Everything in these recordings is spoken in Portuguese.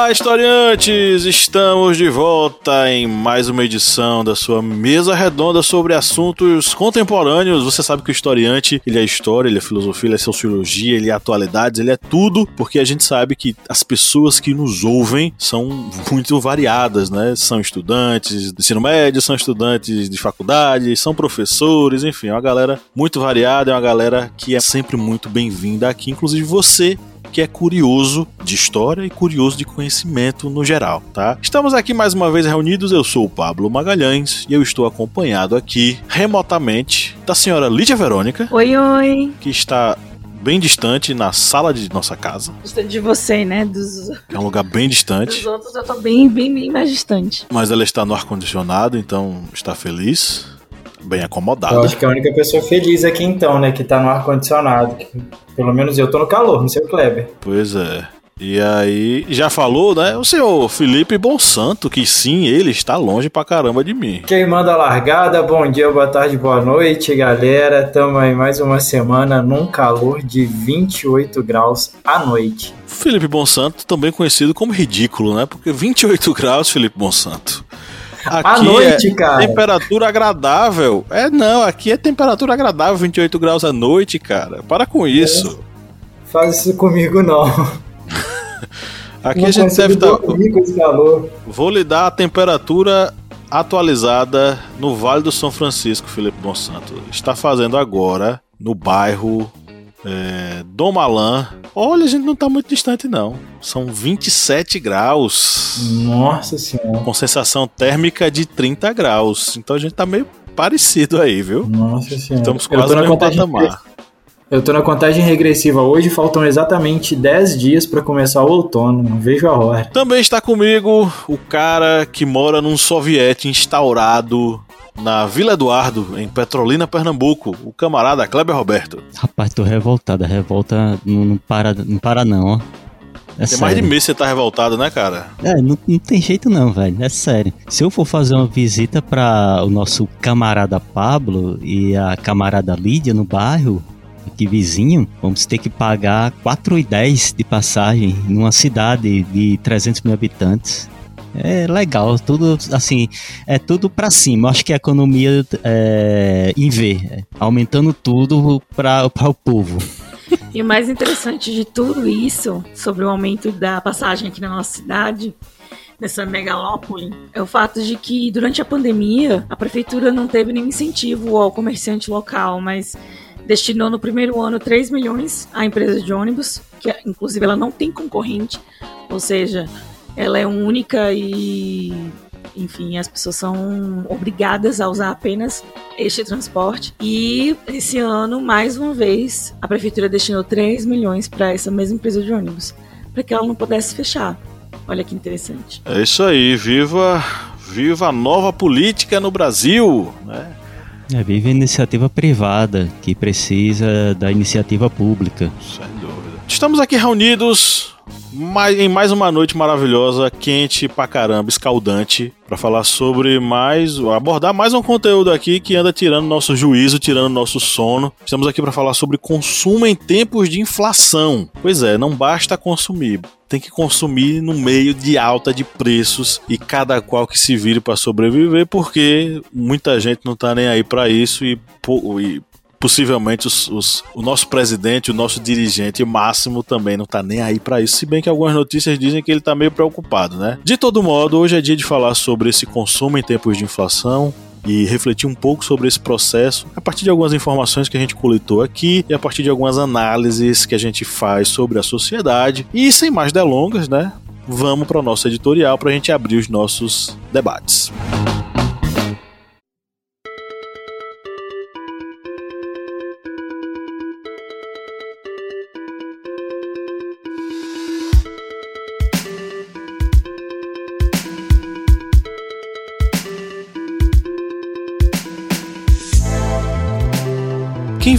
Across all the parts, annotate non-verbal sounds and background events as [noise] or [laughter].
Olá, historiantes! Estamos de volta em mais uma edição da sua mesa redonda sobre assuntos contemporâneos. Você sabe que o historiante, ele é história, ele é filosofia, ele é sociologia, ele é atualidades, ele é tudo, porque a gente sabe que as pessoas que nos ouvem são muito variadas, né? São estudantes de ensino médio, são estudantes de faculdade, são professores, enfim, é uma galera muito variada, é uma galera que é sempre muito bem-vinda aqui, inclusive você que é curioso de história e curioso de conhecimento no geral, tá? Estamos aqui mais uma vez reunidos, eu sou o Pablo Magalhães e eu estou acompanhado aqui remotamente da senhora Lídia Verônica. Oi, oi. Que está bem distante na sala de nossa casa. Distante de você, né? Dos... É um lugar bem distante. Dos outros eu tô bem, bem, bem mais distante. Mas ela está no ar-condicionado, então está feliz bem acomodada. Eu acho que é a única pessoa feliz aqui então, né, que tá no ar-condicionado. Pelo menos eu tô no calor, não sei o Kleber. Pois é. E aí, já falou, né? O senhor Felipe Bonsanto, que sim, ele está longe pra caramba de mim. Quem manda a largada, bom dia, boa tarde, boa noite, galera. Tamo aí mais uma semana num calor de 28 graus à noite. Felipe Bonsanto, também conhecido como ridículo, né? Porque 28 [laughs] graus, Felipe Bonsanto. Aqui à noite, é cara. Temperatura agradável. É, não, aqui é temperatura agradável, 28 graus à noite, cara. Para com isso. É. Faz isso comigo, não. [laughs] aqui não a gente deve estar. Vou lhe dar a temperatura atualizada no Vale do São Francisco, Felipe Monsanto. Está fazendo agora no bairro é, Dom Malan. Olha, a gente não está muito distante, não. São 27 graus. Nossa senhora. Com sensação térmica de 30 graus. Então a gente está meio parecido aí, viu? Nossa senhora. Estamos quase no mesmo patamar. Eu tô na contagem regressiva hoje, faltam exatamente 10 dias para começar o outono, não vejo a hora. Também está comigo o cara que mora num soviete instaurado na Vila Eduardo, em Petrolina, Pernambuco, o camarada Kleber Roberto. Rapaz, tô revoltado, a revolta não, não, para, não para não, ó. É tem sério. mais de mês que você tá revoltado, né, cara? É, não, não tem jeito não, velho. É sério. Se eu for fazer uma visita para o nosso camarada Pablo e a camarada Lídia no bairro, aqui vizinho, vamos ter que pagar 4,10 de passagem numa cidade de 300 mil habitantes. É legal, tudo assim, é tudo para cima. Acho que a economia é, em V, é, aumentando tudo para o povo. [laughs] E o mais interessante de tudo isso, sobre o aumento da passagem aqui na nossa cidade, nessa megalópole, é o fato de que durante a pandemia a prefeitura não teve nenhum incentivo ao comerciante local, mas destinou no primeiro ano 3 milhões à empresa de ônibus, que inclusive ela não tem concorrente, ou seja, ela é única e enfim, as pessoas são obrigadas a usar apenas este transporte. E esse ano, mais uma vez, a prefeitura destinou 3 milhões para essa mesma empresa de ônibus, para que ela não pudesse fechar. Olha que interessante. É isso aí, viva, viva a nova política no Brasil, né? É, vive a iniciativa privada que precisa da iniciativa pública. Sem dúvida. Estamos aqui reunidos em mais uma noite maravilhosa, quente pra caramba, escaldante, para falar sobre mais, abordar mais um conteúdo aqui que anda tirando nosso juízo, tirando nosso sono. Estamos aqui para falar sobre consumo em tempos de inflação. Pois é, não basta consumir, tem que consumir no meio de alta de preços e cada qual que se vire para sobreviver, porque muita gente não tá nem aí para isso e, e possivelmente os, os, o nosso presidente, o nosso dirigente máximo também não tá nem aí para isso, se bem que algumas notícias dizem que ele tá meio preocupado, né? De todo modo, hoje é dia de falar sobre esse consumo em tempos de inflação, e refletir um pouco sobre esse processo a partir de algumas informações que a gente coletou aqui e a partir de algumas análises que a gente faz sobre a sociedade. E sem mais delongas, né? Vamos para o nosso editorial para a gente abrir os nossos debates. Quem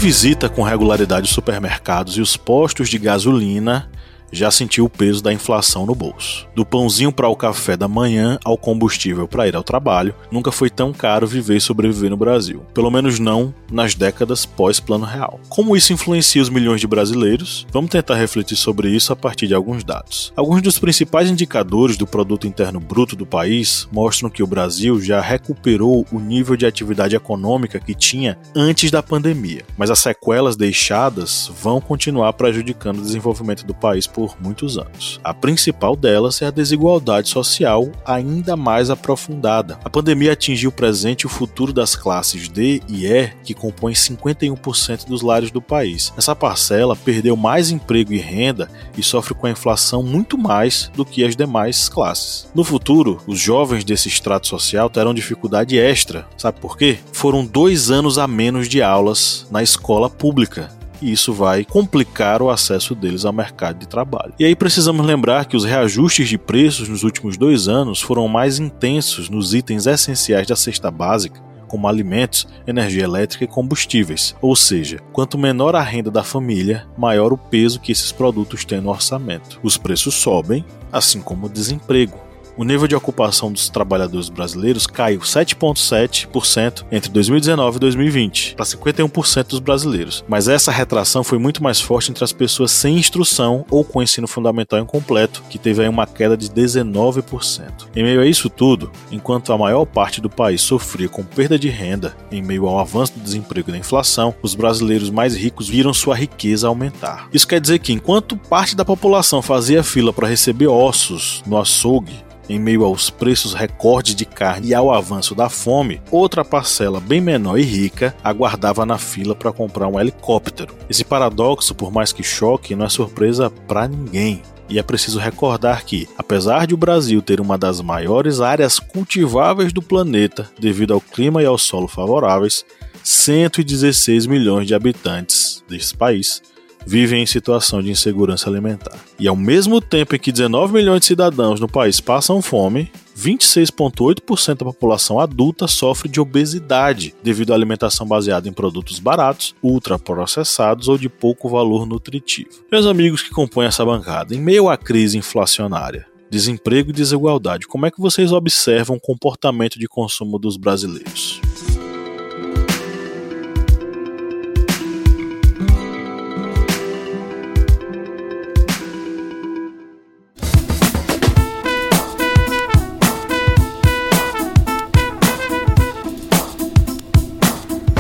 visita com regularidade os supermercados e os postos de gasolina já sentiu o peso da inflação no bolso. Do pãozinho para o café da manhã ao combustível para ir ao trabalho, nunca foi tão caro viver e sobreviver no Brasil. Pelo menos não nas décadas pós-Plano Real. Como isso influencia os milhões de brasileiros? Vamos tentar refletir sobre isso a partir de alguns dados. Alguns dos principais indicadores do produto interno bruto do país mostram que o Brasil já recuperou o nível de atividade econômica que tinha antes da pandemia, mas as sequelas deixadas vão continuar prejudicando o desenvolvimento do país por por muitos anos. A principal delas é a desigualdade social ainda mais aprofundada. A pandemia atingiu o presente e o futuro das classes D e E, que compõem 51% dos lares do país. Essa parcela perdeu mais emprego e renda e sofre com a inflação muito mais do que as demais classes. No futuro, os jovens desse extrato social terão dificuldade extra. Sabe por quê? Foram dois anos a menos de aulas na escola pública e isso vai complicar o acesso deles ao mercado de trabalho. E aí precisamos lembrar que os reajustes de preços nos últimos dois anos foram mais intensos nos itens essenciais da cesta básica como alimentos, energia elétrica e combustíveis. Ou seja, quanto menor a renda da família, maior o peso que esses produtos têm no orçamento. Os preços sobem, assim como o desemprego o nível de ocupação dos trabalhadores brasileiros caiu 7,7% entre 2019 e 2020, para 51% dos brasileiros. Mas essa retração foi muito mais forte entre as pessoas sem instrução ou com ensino fundamental incompleto, que teve aí uma queda de 19%. Em meio a isso tudo, enquanto a maior parte do país sofria com perda de renda em meio ao avanço do desemprego e da inflação, os brasileiros mais ricos viram sua riqueza aumentar. Isso quer dizer que enquanto parte da população fazia fila para receber ossos no açougue, em meio aos preços recordes de carne e ao avanço da fome, outra parcela bem menor e rica aguardava na fila para comprar um helicóptero. Esse paradoxo, por mais que choque, não é surpresa para ninguém. E é preciso recordar que, apesar de o Brasil ter uma das maiores áreas cultiváveis do planeta devido ao clima e ao solo favoráveis, 116 milhões de habitantes desse país vivem em situação de insegurança alimentar. E ao mesmo tempo em que 19 milhões de cidadãos no país passam fome, 26,8% da população adulta sofre de obesidade devido à alimentação baseada em produtos baratos, ultraprocessados ou de pouco valor nutritivo. Meus amigos que compõem essa bancada, em meio à crise inflacionária, desemprego e desigualdade, como é que vocês observam o comportamento de consumo dos brasileiros?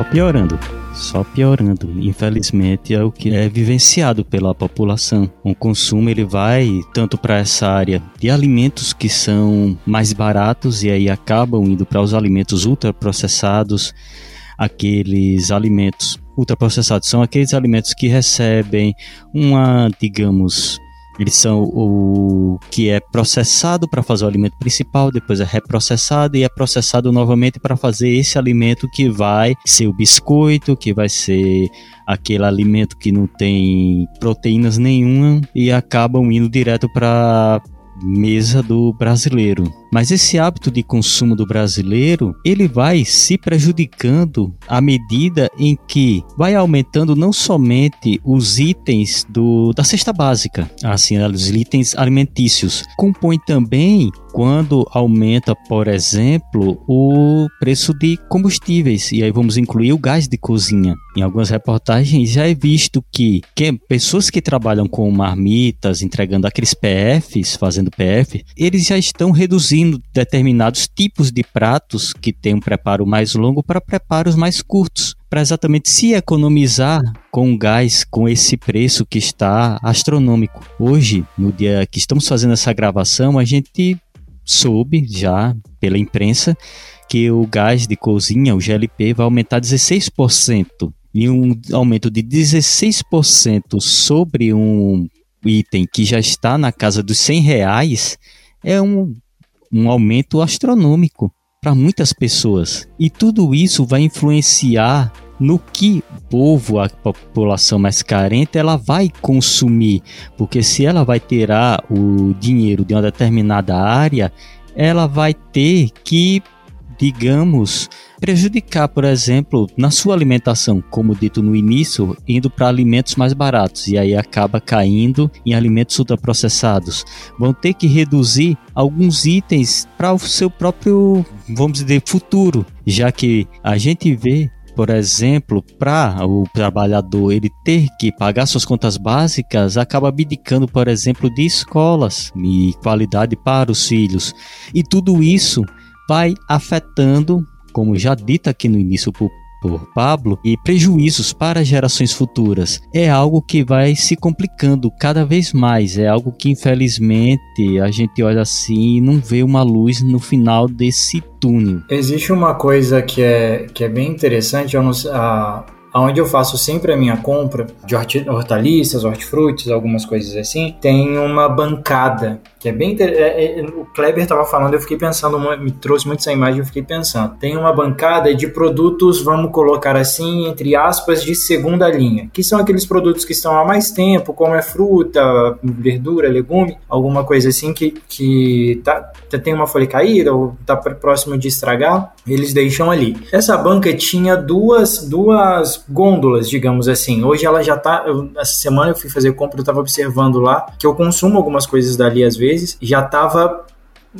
Só piorando. Só piorando. Infelizmente é o que é vivenciado pela população. O consumo ele vai tanto para essa área de alimentos que são mais baratos e aí acabam indo para os alimentos ultraprocessados, aqueles alimentos ultraprocessados são aqueles alimentos que recebem uma, digamos, eles são o que é processado para fazer o alimento principal, depois é reprocessado e é processado novamente para fazer esse alimento que vai ser o biscoito, que vai ser aquele alimento que não tem proteínas nenhuma e acabam indo direto para mesa do brasileiro. Mas esse hábito de consumo do brasileiro, ele vai se prejudicando à medida em que vai aumentando não somente os itens do, da cesta básica, assim, os itens alimentícios, compõe também quando aumenta, por exemplo, o preço de combustíveis. E aí vamos incluir o gás de cozinha. Em algumas reportagens já é visto que, que pessoas que trabalham com marmitas, entregando aqueles PFs, fazendo PF, eles já estão reduzindo determinados tipos de pratos que têm um preparo mais longo para preparos mais curtos para exatamente se economizar com gás com esse preço que está astronômico. Hoje, no dia que estamos fazendo essa gravação, a gente soube já pela imprensa que o gás de cozinha, o GLP, vai aumentar 16%. E um aumento de 16% sobre um item que já está na casa dos 100 reais é um, um aumento astronômico para muitas pessoas. E tudo isso vai influenciar no que o povo, a população mais carente, ela vai consumir, porque se ela vai tirar o dinheiro de uma determinada área, ela vai ter que, digamos, prejudicar, por exemplo, na sua alimentação, como dito no início, indo para alimentos mais baratos e aí acaba caindo em alimentos ultraprocessados. Vão ter que reduzir alguns itens para o seu próprio, vamos dizer, futuro, já que a gente vê por exemplo, para o trabalhador ele ter que pagar suas contas básicas, acaba abdicando, por exemplo, de escolas e qualidade para os filhos. E tudo isso vai afetando, como já dito aqui no início por por Pablo e prejuízos para gerações futuras. É algo que vai se complicando cada vez mais, é algo que infelizmente a gente olha assim e não vê uma luz no final desse túnel. Existe uma coisa que é, que é bem interessante, eu não, a, onde eu faço sempre a minha compra de hortaliças, hortifrutis, algumas coisas assim, tem uma bancada que é bem inter... é, é, o Kleber estava falando, eu fiquei pensando, me trouxe muito essa imagem, eu fiquei pensando. Tem uma bancada de produtos, vamos colocar assim, entre aspas, de segunda linha, que são aqueles produtos que estão há mais tempo, como é fruta, verdura, legume, alguma coisa assim que, que tá, tem uma folha caída ou está próximo de estragar, eles deixam ali. Essa banca tinha duas, duas gôndolas, digamos assim. Hoje ela já está essa semana eu fui fazer compra, eu estava observando lá que eu consumo algumas coisas dali às vezes já estava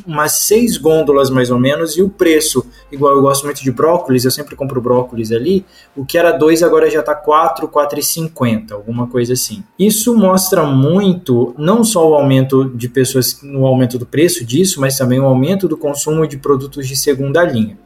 umas seis gôndolas mais ou menos, e o preço, igual eu gosto muito de brócolis, eu sempre compro brócolis ali, o que era dois agora já quatro e cinquenta, alguma coisa assim. Isso mostra muito, não só o aumento de pessoas, no aumento do preço disso, mas também o aumento do consumo de produtos de segunda linha.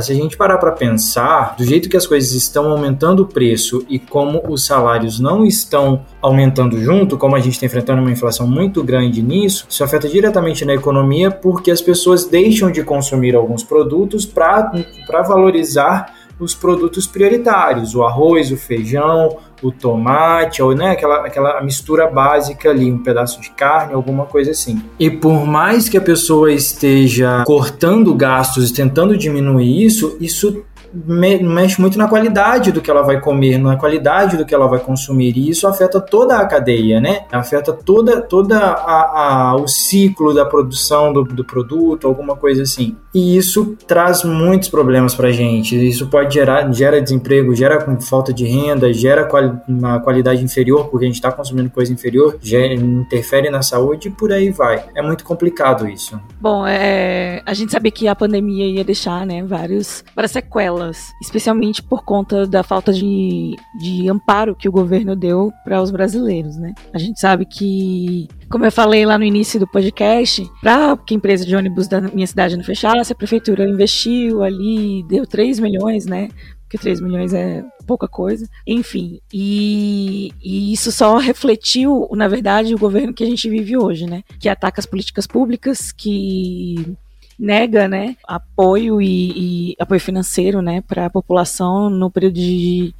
Se a gente parar para pensar, do jeito que as coisas estão aumentando o preço e como os salários não estão aumentando junto, como a gente está enfrentando uma inflação muito grande nisso, isso afeta diretamente na economia porque as pessoas deixam de consumir alguns produtos para valorizar os produtos prioritários, o arroz, o feijão, o tomate, ou né, aquela, aquela mistura básica ali, um pedaço de carne, alguma coisa assim. E por mais que a pessoa esteja cortando gastos e tentando diminuir isso, isso mexe muito na qualidade do que ela vai comer, na qualidade do que ela vai consumir, e isso afeta toda a cadeia, né? Afeta toda, toda a, a o ciclo da produção do, do, produto, alguma coisa assim. E isso traz muitos problemas para gente. Isso pode gerar gera desemprego, gera falta de renda, gera quali, uma qualidade inferior, porque a gente está consumindo coisa inferior, gera, interfere na saúde e por aí vai. É muito complicado isso. Bom, é, a gente sabia que a pandemia ia deixar né, vários, várias sequelas especialmente por conta da falta de, de amparo que o governo deu para os brasileiros, né? A gente sabe que, como eu falei lá no início do podcast, para que a empresa de ônibus da minha cidade não fechasse, a prefeitura investiu ali, deu 3 milhões, né? Porque 3 milhões é pouca coisa. Enfim, e, e, isso só refletiu, na verdade, o governo que a gente vive hoje, né? Que ataca as políticas públicas, que nega, né, apoio e, e apoio financeiro, né, para a população no período de,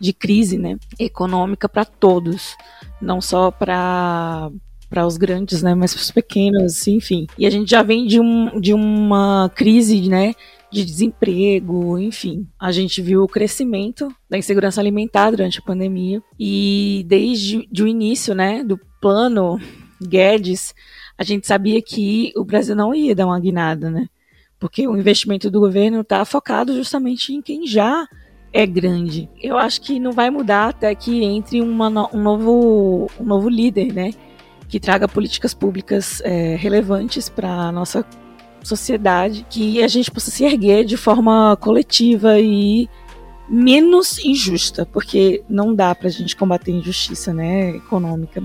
de crise, né, econômica para todos, não só para para os grandes, né, mas para os pequenos, enfim. E a gente já vem de, um, de uma crise, né, de desemprego, enfim. A gente viu o crescimento da insegurança alimentar durante a pandemia e desde o início, né, do plano Guedes, a gente sabia que o Brasil não ia dar uma guinada, né? Porque o investimento do governo está focado justamente em quem já é grande. Eu acho que não vai mudar até que entre uma, um, novo, um novo líder, né? Que traga políticas públicas é, relevantes para a nossa sociedade que a gente possa se erguer de forma coletiva e menos injusta, porque não dá pra gente combater injustiça, né, econômica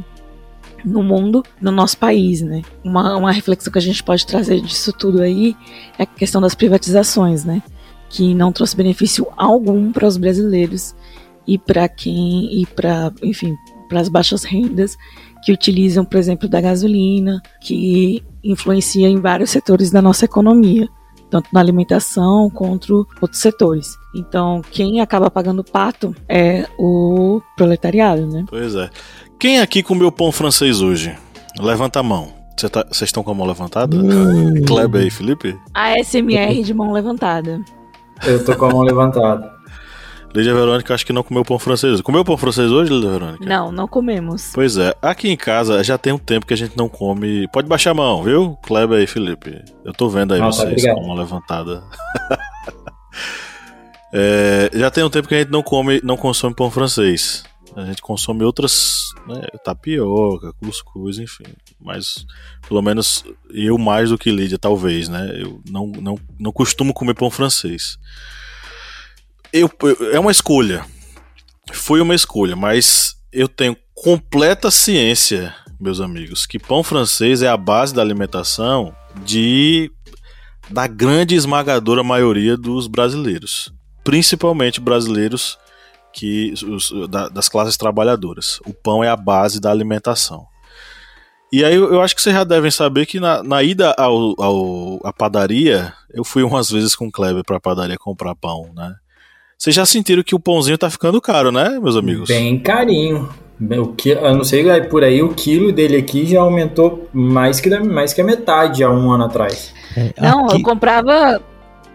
no mundo, no nosso país, né? Uma, uma reflexão que a gente pode trazer disso tudo aí é a questão das privatizações, né? Que não trouxe benefício algum para os brasileiros e para quem e para, enfim, para as baixas rendas que utilizam, por exemplo, da gasolina, que influencia em vários setores da nossa economia, tanto na alimentação quanto outros setores. Então, quem acaba pagando pato é o proletariado, né? Pois é. Quem aqui comeu pão francês hoje? Levanta a mão. Vocês tá, estão com a mão levantada? Hum. Kleber e Felipe? A SMR de mão levantada. Eu tô com a mão levantada. Lídia Verônica acho que não comeu pão francês. Comeu pão francês hoje, Lídia Verônica? Não, não comemos. Pois é, aqui em casa já tem um tempo que a gente não come. Pode baixar a mão, viu? Kleber e Felipe. Eu tô vendo aí tá, vocês obrigado. com a mão levantada. [laughs] É, já tem um tempo que a gente não come, não consome pão francês. A gente consome outras, né, tapioca, cuscuz, enfim. Mas pelo menos eu mais do que Lídia, talvez, né? Eu não, não, não costumo comer pão francês. Eu, eu- é uma escolha. Foi uma escolha, mas eu tenho completa ciência, meus amigos, que pão francês é a base da alimentação de da grande esmagadora maioria dos brasileiros, principalmente brasileiros que os- da- das classes trabalhadoras. O pão é a base da alimentação. E aí eu acho que vocês já devem saber que na, na ida ao, ao- à padaria, eu fui umas vezes com o Kleber pra padaria comprar pão, né? Vocês já sentiram que o pãozinho tá ficando caro, né, meus amigos? Bem carinho. O que, eu não sei, por aí o quilo dele aqui já aumentou mais que, da- mais que a metade há um ano atrás. É, Não, aqui- eu comprava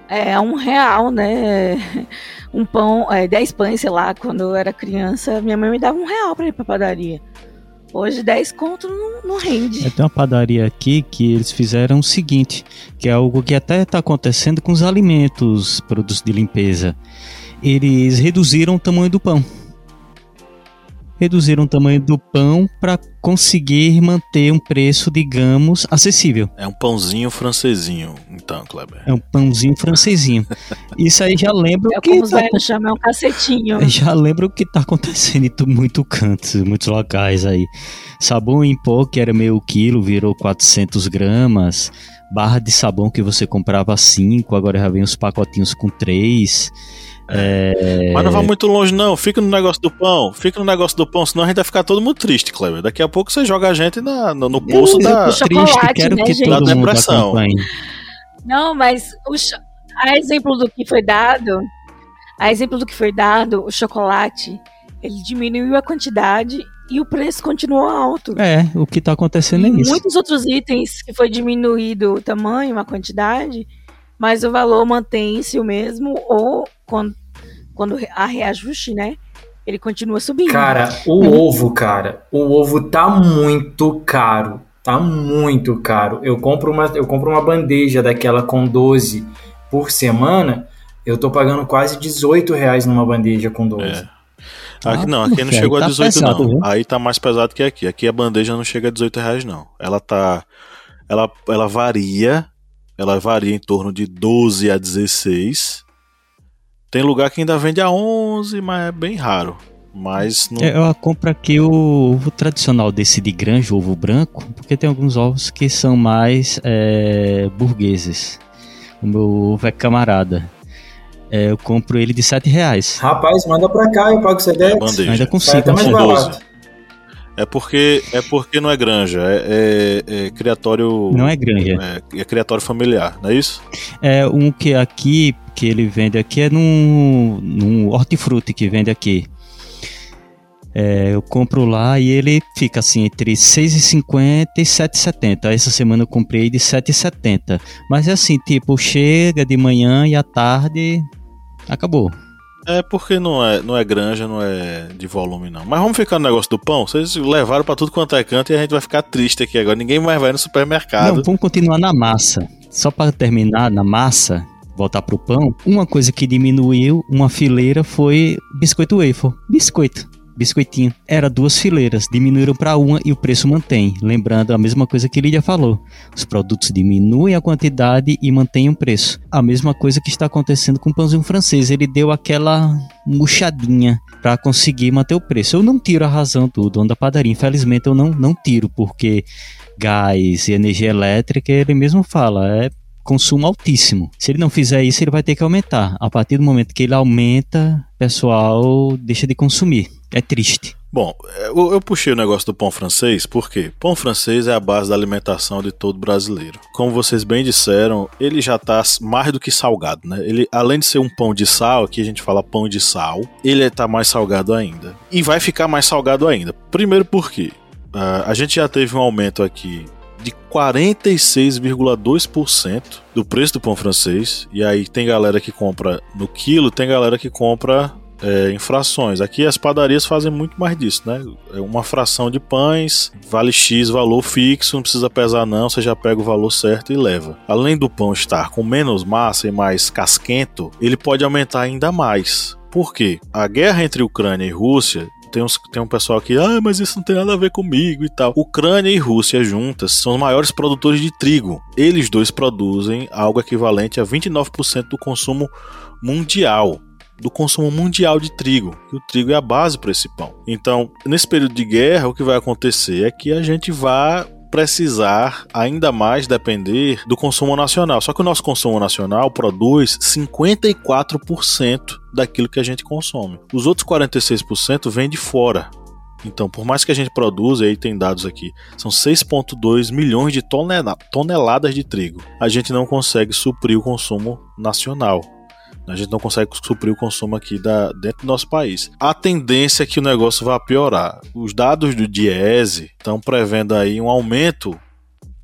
é, um real, né? Um pão, é, dez pães, sei lá, quando eu era criança, minha mãe me dava um real pra ir pra padaria. Hoje, 10 conto não, não rende. É, Tem uma padaria aqui que eles fizeram o seguinte, que é algo que até está acontecendo com os alimentos, produtos de limpeza. Eles reduziram o tamanho do pão. Reduziram o tamanho do pão para conseguir manter um preço, digamos, acessível. É um pãozinho francesinho, então, Kleber. É um pãozinho francesinho. [laughs] Isso aí já lembra É o que como os tá chamam, é um cacetinho. [laughs] já lembra o que tá acontecendo em tu- muito cantos, muitos locais aí. Sabão em pó, que era meio quilo, virou 400 gramas. Barra de sabão que você comprava 5, agora já vem os pacotinhos com 3. É... Mas não vá muito longe, não. Fica no negócio do pão. Fica no negócio do pão, senão a gente vai ficar todo mundo triste, Kleber. Daqui a pouco você joga a gente na- no, no Eu- da. triste, quero né, que gente? todo Da depressão. acompanhe. Não, mas o cho- a exemplo do que foi dado, a exemplo do que foi dado, o chocolate, ele diminuiu a quantidade e o preço continuou alto. É, o que tá acontecendo é E isso. muitos outros itens que foi diminuído o tamanho, a quantidade, mas o valor mantém-se o mesmo ou quando, quando há reajuste, né? Ele continua subindo. Cara, o ovo, cara, o ovo tá muito caro. Tá muito caro. Eu compro uma, eu compro uma bandeja daquela com 12 por semana. Eu tô pagando quase 18 reais numa bandeja com 12. É. Aqui Ah, não, aqui não filho, chegou aí a tá 18, pesado, não. Aí tá mais pesado que aqui. Aqui a bandeja não chega a 18 reais, não. Ela tá. Ela, ela varia. Ela varia em torno de 12 a 16. Tem lugar que ainda vende a 11, mas é bem raro. Mas não. É, Eu compro aqui o ovo tradicional desse de granja, o ovo branco, porque tem alguns ovos que são mais é, burgueses. O meu ovo é camarada. É, eu compro ele de 7 reais. Rapaz, manda pra cá, eu pago você é 10. bandeja. Ainda consigo até mais com achar. 12. barato. É porque, é porque não é granja, é, é- é criatório. Não é granja. É, é criatório familiar, não é isso? É um que aqui, que ele vende aqui, é num, num hortifruti que vende aqui. É, eu compro lá e ele fica assim entre 6,50 e 7,70. Essa semana eu comprei de 7,70. Mas é assim, tipo, chega de manhã e à tarde acabou. É porque não é, não é granja, não é de volume, não. Mas vamos ficar no negócio do pão. Vocês levaram pra tudo quanto é canto e a gente vai ficar triste aqui agora. Ninguém mais vai no supermercado. Não, vamos continuar na massa. Só para terminar na massa, voltar pro pão. Uma coisa que diminuiu uma fileira foi biscoito waffle. Biscoito. Biscoitinho. Era duas fileiras, diminuíram para uma e o preço mantém. Lembrando a mesma coisa que Lídia falou: os produtos diminuem a quantidade e mantêm o preço. A mesma coisa que está acontecendo com o pãozinho francês, ele deu aquela murchadinha para conseguir manter o preço. Eu não tiro a razão do dono da padaria, infelizmente eu não, não tiro, porque gás e energia elétrica, ele mesmo fala, é consumo altíssimo. Se ele não fizer isso, ele vai ter que aumentar. A partir do momento que ele aumenta, o pessoal deixa de consumir. É triste. Bom, eu, eu, puxei o negócio do pão francês porque pão francês é a base da alimentação de todo brasileiro. Como vocês bem disseram, ele já está mais do que salgado, né? Ele, além de ser um pão de sal, aqui a gente fala pão de sal, ele está mais salgado ainda. E vai ficar mais salgado ainda. Primeiro porque uh, a gente já teve um aumento aqui de 46,2% do preço do pão francês. E aí tem galera que compra no quilo, tem galera que compra é, em frações. Aqui as padarias fazem muito mais disso, né? É uma fração de pães, vale X valor fixo, não precisa pesar não, você já pega o valor certo e leva. Além do pão estar com menos massa e mais casquento, ele pode aumentar ainda mais. Por quê? A guerra entre Ucrânia e Rússia tem, uns, tem um pessoal que, ah, mas isso não tem nada a ver comigo e tal. Ucrânia e Rússia juntas são os maiores produtores de trigo. Eles dois produzem algo equivalente a 29% do consumo mundial do consumo mundial de trigo. O trigo é a base para esse pão. Então, nesse período de guerra, o que vai acontecer é que a gente vai precisar ainda mais depender do consumo nacional. Só que o nosso consumo nacional produz 54% daquilo que a gente consome. Os outros 46% vêm de fora. Então, por mais que a gente produza, aí tem dados aqui, são 6,2 milhões de toneladas de trigo. A gente não consegue suprir o consumo nacional. A gente não consegue suprir o consumo aqui da, dentro do nosso país. A tendência é que o negócio vá piorar. Os dados do Diese estão prevendo aí um aumento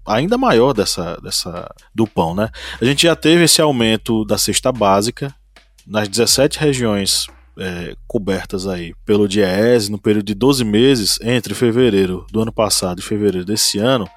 ainda maior dessa, dessa do pão, né? A gente já teve esse aumento da cesta básica nas 17 regiões é, cobertas aí pelo Diese no período de 12 meses entre fevereiro do ano passado e fevereiro desse ano,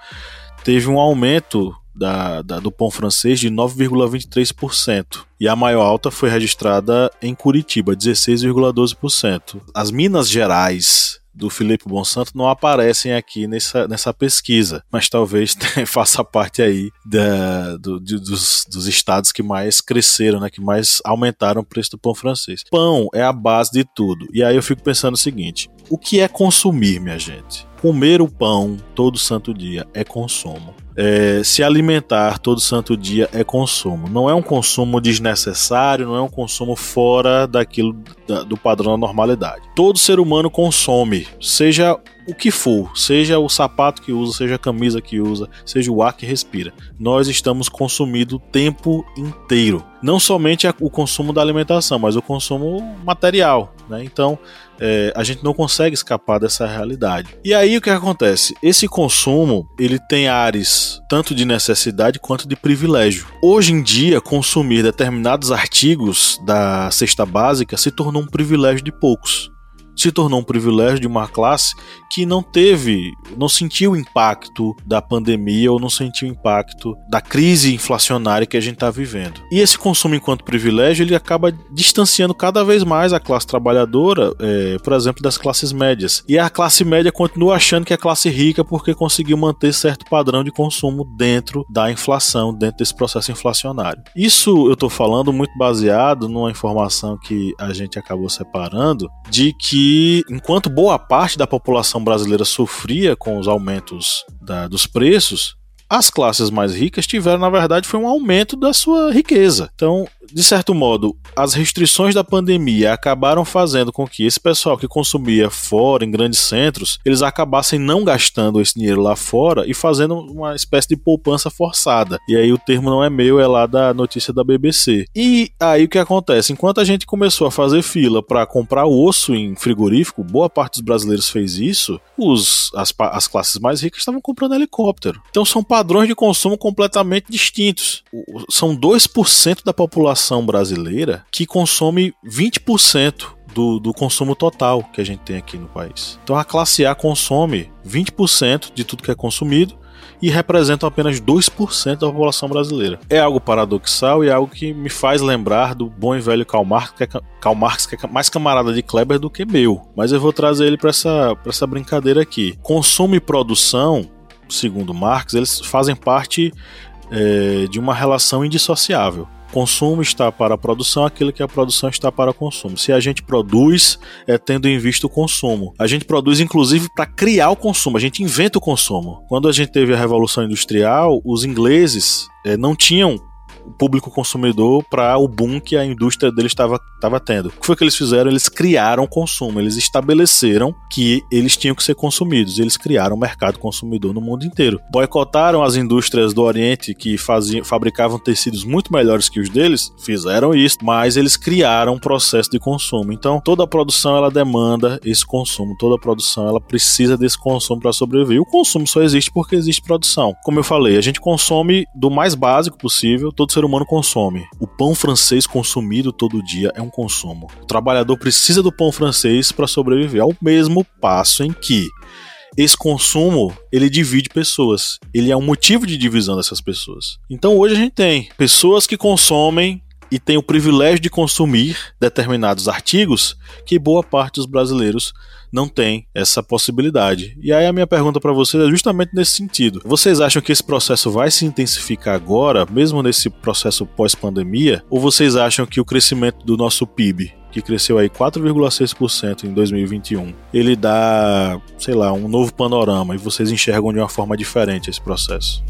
teve um aumento da, da, do pão francês de 9,23%. E a maior alta foi registrada em Curitiba, 16,12%. As Minas Gerais do Felipe Bonsanto não aparecem aqui nessa, nessa pesquisa, mas talvez [laughs] faça parte aí da, do, de, dos, dos estados que mais cresceram, né, que mais aumentaram o preço do pão francês. Pão é a base de tudo. E aí eu fico pensando o seguinte: o que é consumir, minha gente? Comer o pão todo santo dia é consumo. É, se alimentar todo santo dia é consumo. Não é um consumo desnecessário, não é um consumo fora daquilo da, do padrão da normalidade. Todo ser humano consome, seja o que for, seja o sapato que usa, seja a camisa que usa, seja o ar que respira. Nós estamos consumindo o tempo inteiro. Não somente o consumo da alimentação, mas o consumo material. Né? Então, é, a gente não consegue escapar dessa realidade. E aí o que acontece? Esse consumo ele tem ares tanto de necessidade quanto de privilégio. Hoje em dia, consumir determinados artigos da cesta básica se tornou um privilégio de poucos se tornou um privilégio de uma classe que não teve, não sentiu o impacto da pandemia ou não sentiu o impacto da crise inflacionária que a gente está vivendo. E esse consumo enquanto privilégio ele acaba distanciando cada vez mais a classe trabalhadora, é, por exemplo, das classes médias. E a classe média continua achando que é classe rica porque conseguiu manter certo padrão de consumo dentro da inflação, dentro desse processo inflacionário. Isso eu estou falando muito baseado numa informação que a gente acabou separando de que e enquanto boa parte da população brasileira sofria com os aumentos da, dos preços, as classes mais ricas tiveram, na verdade, foi um aumento da sua riqueza. Então, de certo modo, as restrições da pandemia acabaram fazendo com que esse pessoal que consumia fora, em grandes centros, eles acabassem não gastando esse dinheiro lá fora e fazendo uma espécie de poupança forçada. E aí o termo não é meu, é lá da notícia da BBC. E aí o que acontece? Enquanto a gente começou a fazer fila para comprar osso em frigorífico, boa parte dos brasileiros fez isso, os, as, as classes mais ricas estavam comprando helicóptero. Então são padrões de consumo completamente distintos. São 2% da população população brasileira que consome 20% do, do, consumo total que a gente tem aqui no país. Então a classe A consome 20% de tudo que é consumido e representam apenas 2% da população brasileira. É algo paradoxal e é algo que me faz lembrar do bom e velho Karl Marx, que é, Karl Marx, que é mais camarada de Kleber do que meu. Mas eu vou trazer ele para essa, essa brincadeira aqui. Consumo e produção, segundo Marx, eles fazem parte é, de uma relação indissociável consumo está para a produção, aquilo que a produção está para o consumo. Se a gente produz, é tendo em vista o consumo. A gente produz, inclusive, para criar o consumo, a gente inventa o consumo. Quando a gente teve a Revolução Industrial, os ingleses é, não tinham o público consumidor para o boom que a indústria deles estava tendo. O que foi que eles fizeram? Eles criaram consumo, eles estabeleceram que eles tinham que ser consumidos, eles criaram o mercado consumidor no mundo inteiro. Boicotaram as indústrias do Oriente que faziam, fabricavam tecidos muito melhores que os deles, fizeram isso, mas eles criaram um processo de consumo. Então, toda a produção ela demanda esse consumo, toda a produção ela precisa desse consumo para sobreviver. E o consumo só existe porque existe produção. Como eu falei, a gente consome do mais básico possível, todo ser humano consome. O pão francês consumido todo dia é um consumo. O trabalhador precisa do pão francês para sobreviver, ao mesmo passo em que esse consumo ele divide pessoas. Ele é um motivo de divisão dessas pessoas. Então hoje a gente tem pessoas que consomem e têm o privilégio de consumir determinados artigos que boa parte dos brasileiros não tem essa possibilidade. E aí a minha pergunta para vocês é justamente nesse sentido. Vocês acham que esse processo vai se intensificar agora, mesmo nesse processo pós-pandemia, ou vocês acham que o crescimento do nosso PIB que cresceu aí 4,6% em 2021, ele dá, sei lá, um novo panorama e vocês enxergam de uma forma diferente esse processo?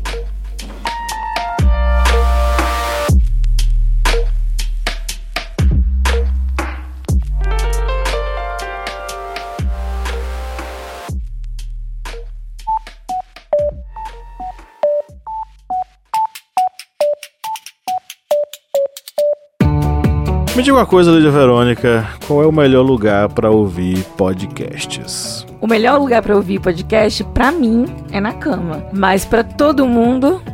Me diga uma coisa, Lídia Verônica, qual é o melhor lugar para ouvir podcasts? O melhor lugar para ouvir podcast, para mim, é na cama. Mas para todo mundo,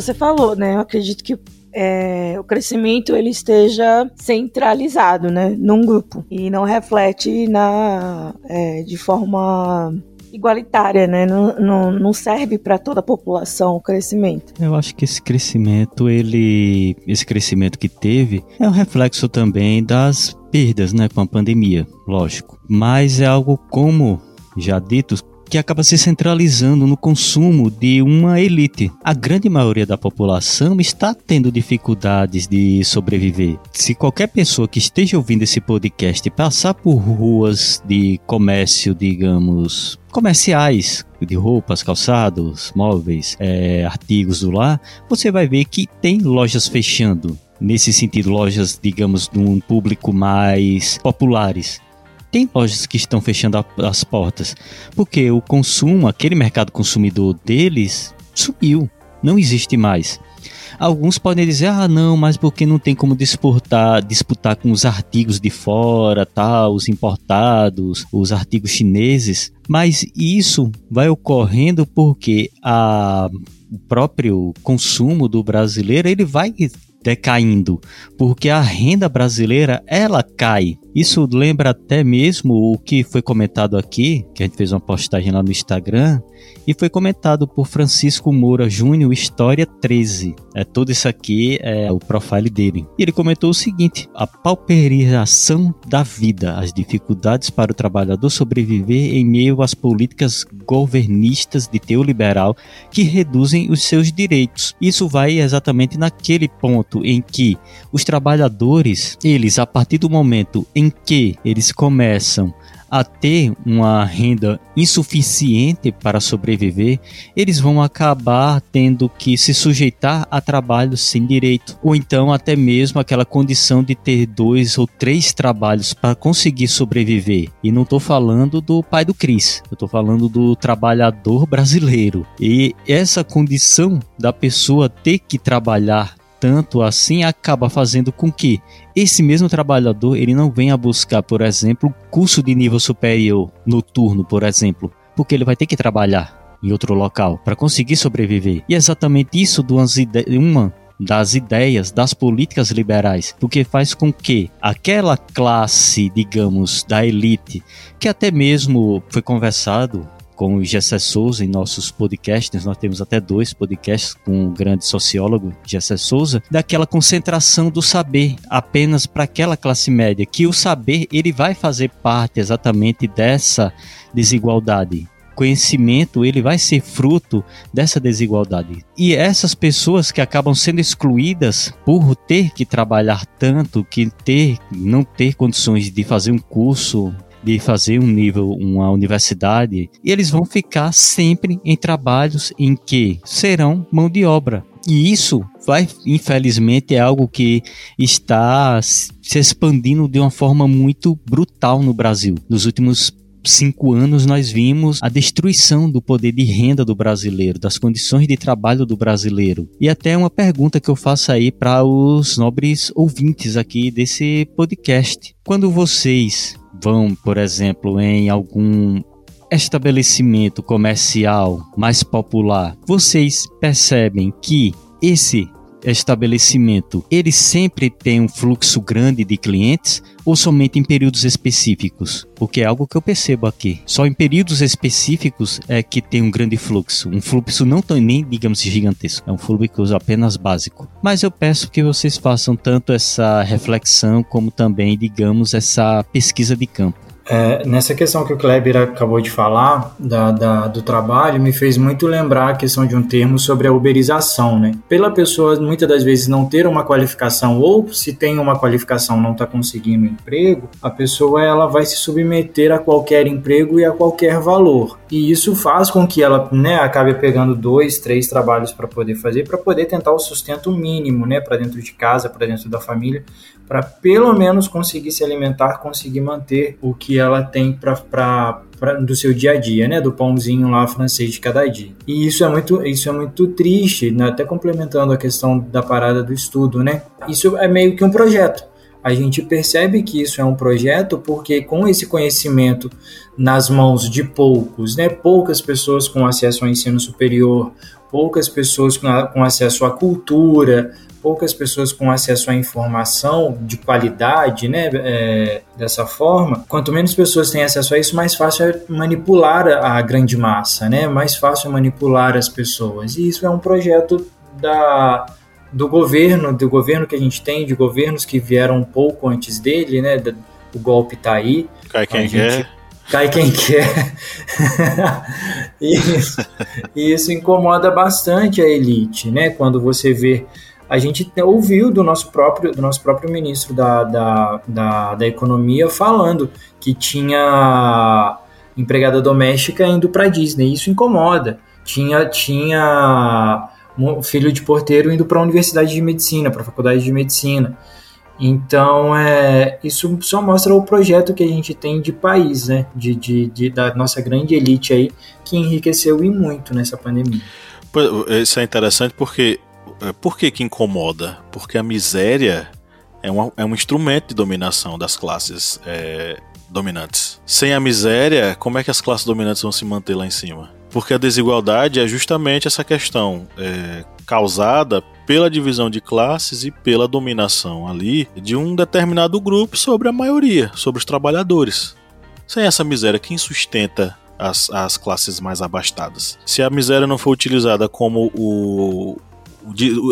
Você falou, né? Eu acredito que é, o crescimento ele esteja centralizado, né, num grupo e não reflete na é, de forma igualitária, né? Não, não, não serve para toda a população o crescimento. Eu acho que esse crescimento, ele, esse crescimento que teve, é um reflexo também das perdas, né, com a pandemia, lógico. Mas é algo como já dito que acaba se centralizando no consumo de uma elite. A grande maioria da população está tendo dificuldades de sobreviver. Se qualquer pessoa que esteja ouvindo esse podcast passar por ruas de comércio, digamos, comerciais de roupas, calçados, móveis, é, artigos do lar, você vai ver que tem lojas fechando. Nesse sentido, lojas, digamos, de um público mais populares tem lojas que estão fechando a, as portas, porque o consumo, aquele mercado consumidor deles, sumiu, não existe mais. Alguns podem dizer, ah, não, mas porque não tem como disputar, disputar com os artigos de fora, tal, os importados, os artigos chineses. Mas isso vai ocorrendo porque a, o próprio consumo do brasileiro ele vai decaindo, porque a renda brasileira ela cai. Isso lembra até mesmo o que foi comentado aqui, que a gente fez uma postagem lá no Instagram, e foi comentado por Francisco Moura Júnior, História 13. É, tudo isso aqui é o profile dele. E ele comentou o seguinte: a pauperização da vida, as dificuldades para o trabalhador sobreviver em meio às políticas governistas de teu liberal que reduzem os seus direitos. Isso vai exatamente naquele ponto em que os trabalhadores, eles, a partir do momento em que eles começam a ter uma renda insuficiente para sobreviver, eles vão acabar tendo que se sujeitar a trabalhos sem direito, ou então até mesmo aquela condição de ter dois ou três trabalhos para conseguir sobreviver. E não estou falando do pai do Cris, eu estou falando do trabalhador brasileiro. E essa condição da pessoa ter que trabalhar tanto assim acaba fazendo com que esse mesmo trabalhador ele não venha buscar, por exemplo, curso de nível superior noturno, por exemplo, porque ele vai ter que trabalhar em outro local para conseguir sobreviver. E é exatamente isso de uma das ideias das políticas liberais, porque faz com que aquela classe, digamos, da elite, que até mesmo foi conversado com o Gessé Souza em nossos podcasts, nós temos até dois podcasts com o grande sociólogo Gessé Souza, daquela concentração do saber apenas para aquela classe média, que o saber ele vai fazer parte exatamente dessa desigualdade conhecimento ele vai ser fruto dessa desigualdade. E essas pessoas que acabam sendo excluídas por ter que trabalhar tanto, que ter não ter condições de fazer um curso de fazer um nível, uma universidade, e eles vão ficar sempre em trabalhos em que serão mão de obra. E isso vai, infelizmente, é algo que está se expandindo de uma forma muito brutal no Brasil. Nos últimos cinco anos nós vimos a destruição do poder de renda do brasileiro, das condições de trabalho do brasileiro. E até uma pergunta que eu faço aí para os nobres ouvintes aqui desse podcast. Quando vocês vão, por exemplo, em algum estabelecimento comercial mais popular, vocês percebem que esse estabelecimento ele sempre tem um fluxo grande de clientes ou somente em períodos específicos? Porque é algo que eu percebo aqui. Só em períodos específicos é que tem um grande fluxo. Um fluxo não tão nem, digamos, gigantesco. É um fluxo apenas básico. Mas eu peço que vocês façam tanto essa reflexão como também, digamos, essa pesquisa de campo. É, nessa questão que o Kleber acabou de falar, da, da, do trabalho, me fez muito lembrar a questão de um termo sobre a uberização, né? Pela pessoa muitas das vezes não ter uma qualificação, ou se tem uma qualificação não está conseguindo emprego, a pessoa ela vai se submeter a qualquer emprego e a qualquer valor. E isso faz com que ela né, acabe pegando dois, três trabalhos para poder fazer, para poder tentar o sustento mínimo, né? Para dentro de casa, para dentro da família, para pelo menos conseguir se alimentar, conseguir manter o que ela tem para do seu dia a dia, né, do pãozinho lá francês de cada dia. E isso é muito, isso é muito triste, né? até complementando a questão da parada do estudo, né? Isso é meio que um projeto. A gente percebe que isso é um projeto porque com esse conhecimento nas mãos de poucos, né, poucas pessoas com acesso ao ensino superior, poucas pessoas com, a, com acesso à cultura, poucas pessoas com acesso à informação de qualidade, né, é, dessa forma, quanto menos pessoas têm acesso a isso, mais fácil é manipular a grande massa, né, mais fácil é manipular as pessoas. E isso é um projeto da, do governo, do governo que a gente tem, de governos que vieram um pouco antes dele, né, o golpe está aí. Cai quem quer cai quem quer. [laughs] isso, isso incomoda bastante a elite, né? Quando você vê a gente ouviu do nosso próprio, do nosso próprio ministro da, da, da, da Economia falando que tinha empregada doméstica indo para Disney. Isso incomoda. Tinha, tinha filho de porteiro indo para a Universidade de Medicina, para a Faculdade de Medicina. Então, é, isso só mostra o projeto que a gente tem de país, né? De, de, de da nossa grande elite aí, que enriqueceu e muito nessa pandemia. Isso é interessante porque é, por que, que incomoda? Porque a miséria é, uma, é um instrumento de dominação das classes é, dominantes. Sem a miséria, como é que as classes dominantes vão se manter lá em cima? Porque a desigualdade é justamente essa questão é, causada pela divisão de classes e pela dominação ali de um determinado grupo sobre a maioria, sobre os trabalhadores. Sem essa miséria, quem sustenta as, as classes mais abastadas? Se a miséria não for utilizada como o,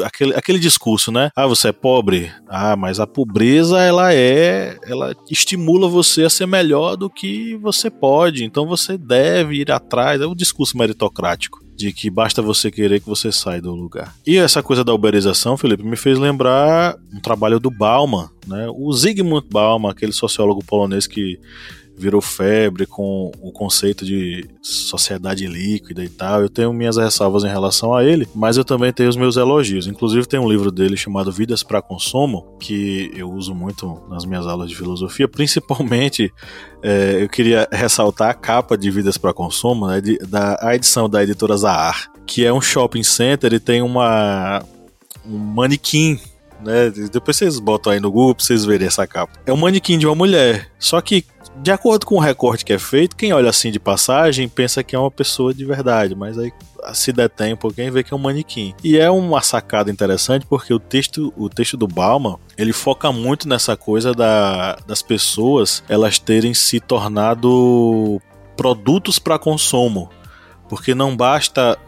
aquele, aquele discurso, né? Ah, você é pobre. Ah, mas a pobreza ela é, ela estimula você a ser melhor do que você pode. Então você deve ir atrás. É um discurso meritocrático de que basta você querer que você saia do lugar. E essa coisa da uberização, Felipe, me fez lembrar um trabalho do Bauman, né? O Zygmunt Bauman, aquele sociólogo polonês que virou febre com o conceito de sociedade líquida e tal. Eu tenho minhas ressalvas em relação a ele, mas eu também tenho os meus elogios. Inclusive tem um livro dele chamado Vidas para Consumo, que eu uso muito nas minhas aulas de filosofia, principalmente [laughs] é, eu queria ressaltar a capa de Vidas para Consumo, né, de, da a edição da editora Zahar, que é um shopping center e tem uma um manequim né? Depois vocês botam aí no Google pra vocês verem essa capa. É um manequim de uma mulher. Só que, de acordo com o recorte que é feito, quem olha assim de passagem pensa que é uma pessoa de verdade, mas aí se detém um pouquinho e vê que é um manequim. E é uma sacada interessante porque o texto, o texto do Bauman, ele foca muito nessa coisa da, das pessoas elas terem se tornado produtos para consumo. Porque não basta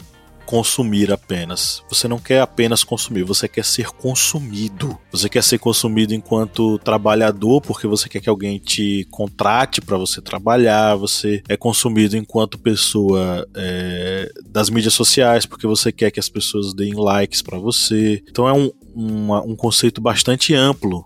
consumir apenas. Você não quer apenas consumir, você quer ser consumido. Você quer ser consumido enquanto trabalhador, porque você quer que alguém te contrate para você trabalhar. Você é consumido enquanto pessoa é, das mídias sociais, porque você quer que as pessoas deem likes para você. Então é um, uma, um conceito bastante amplo,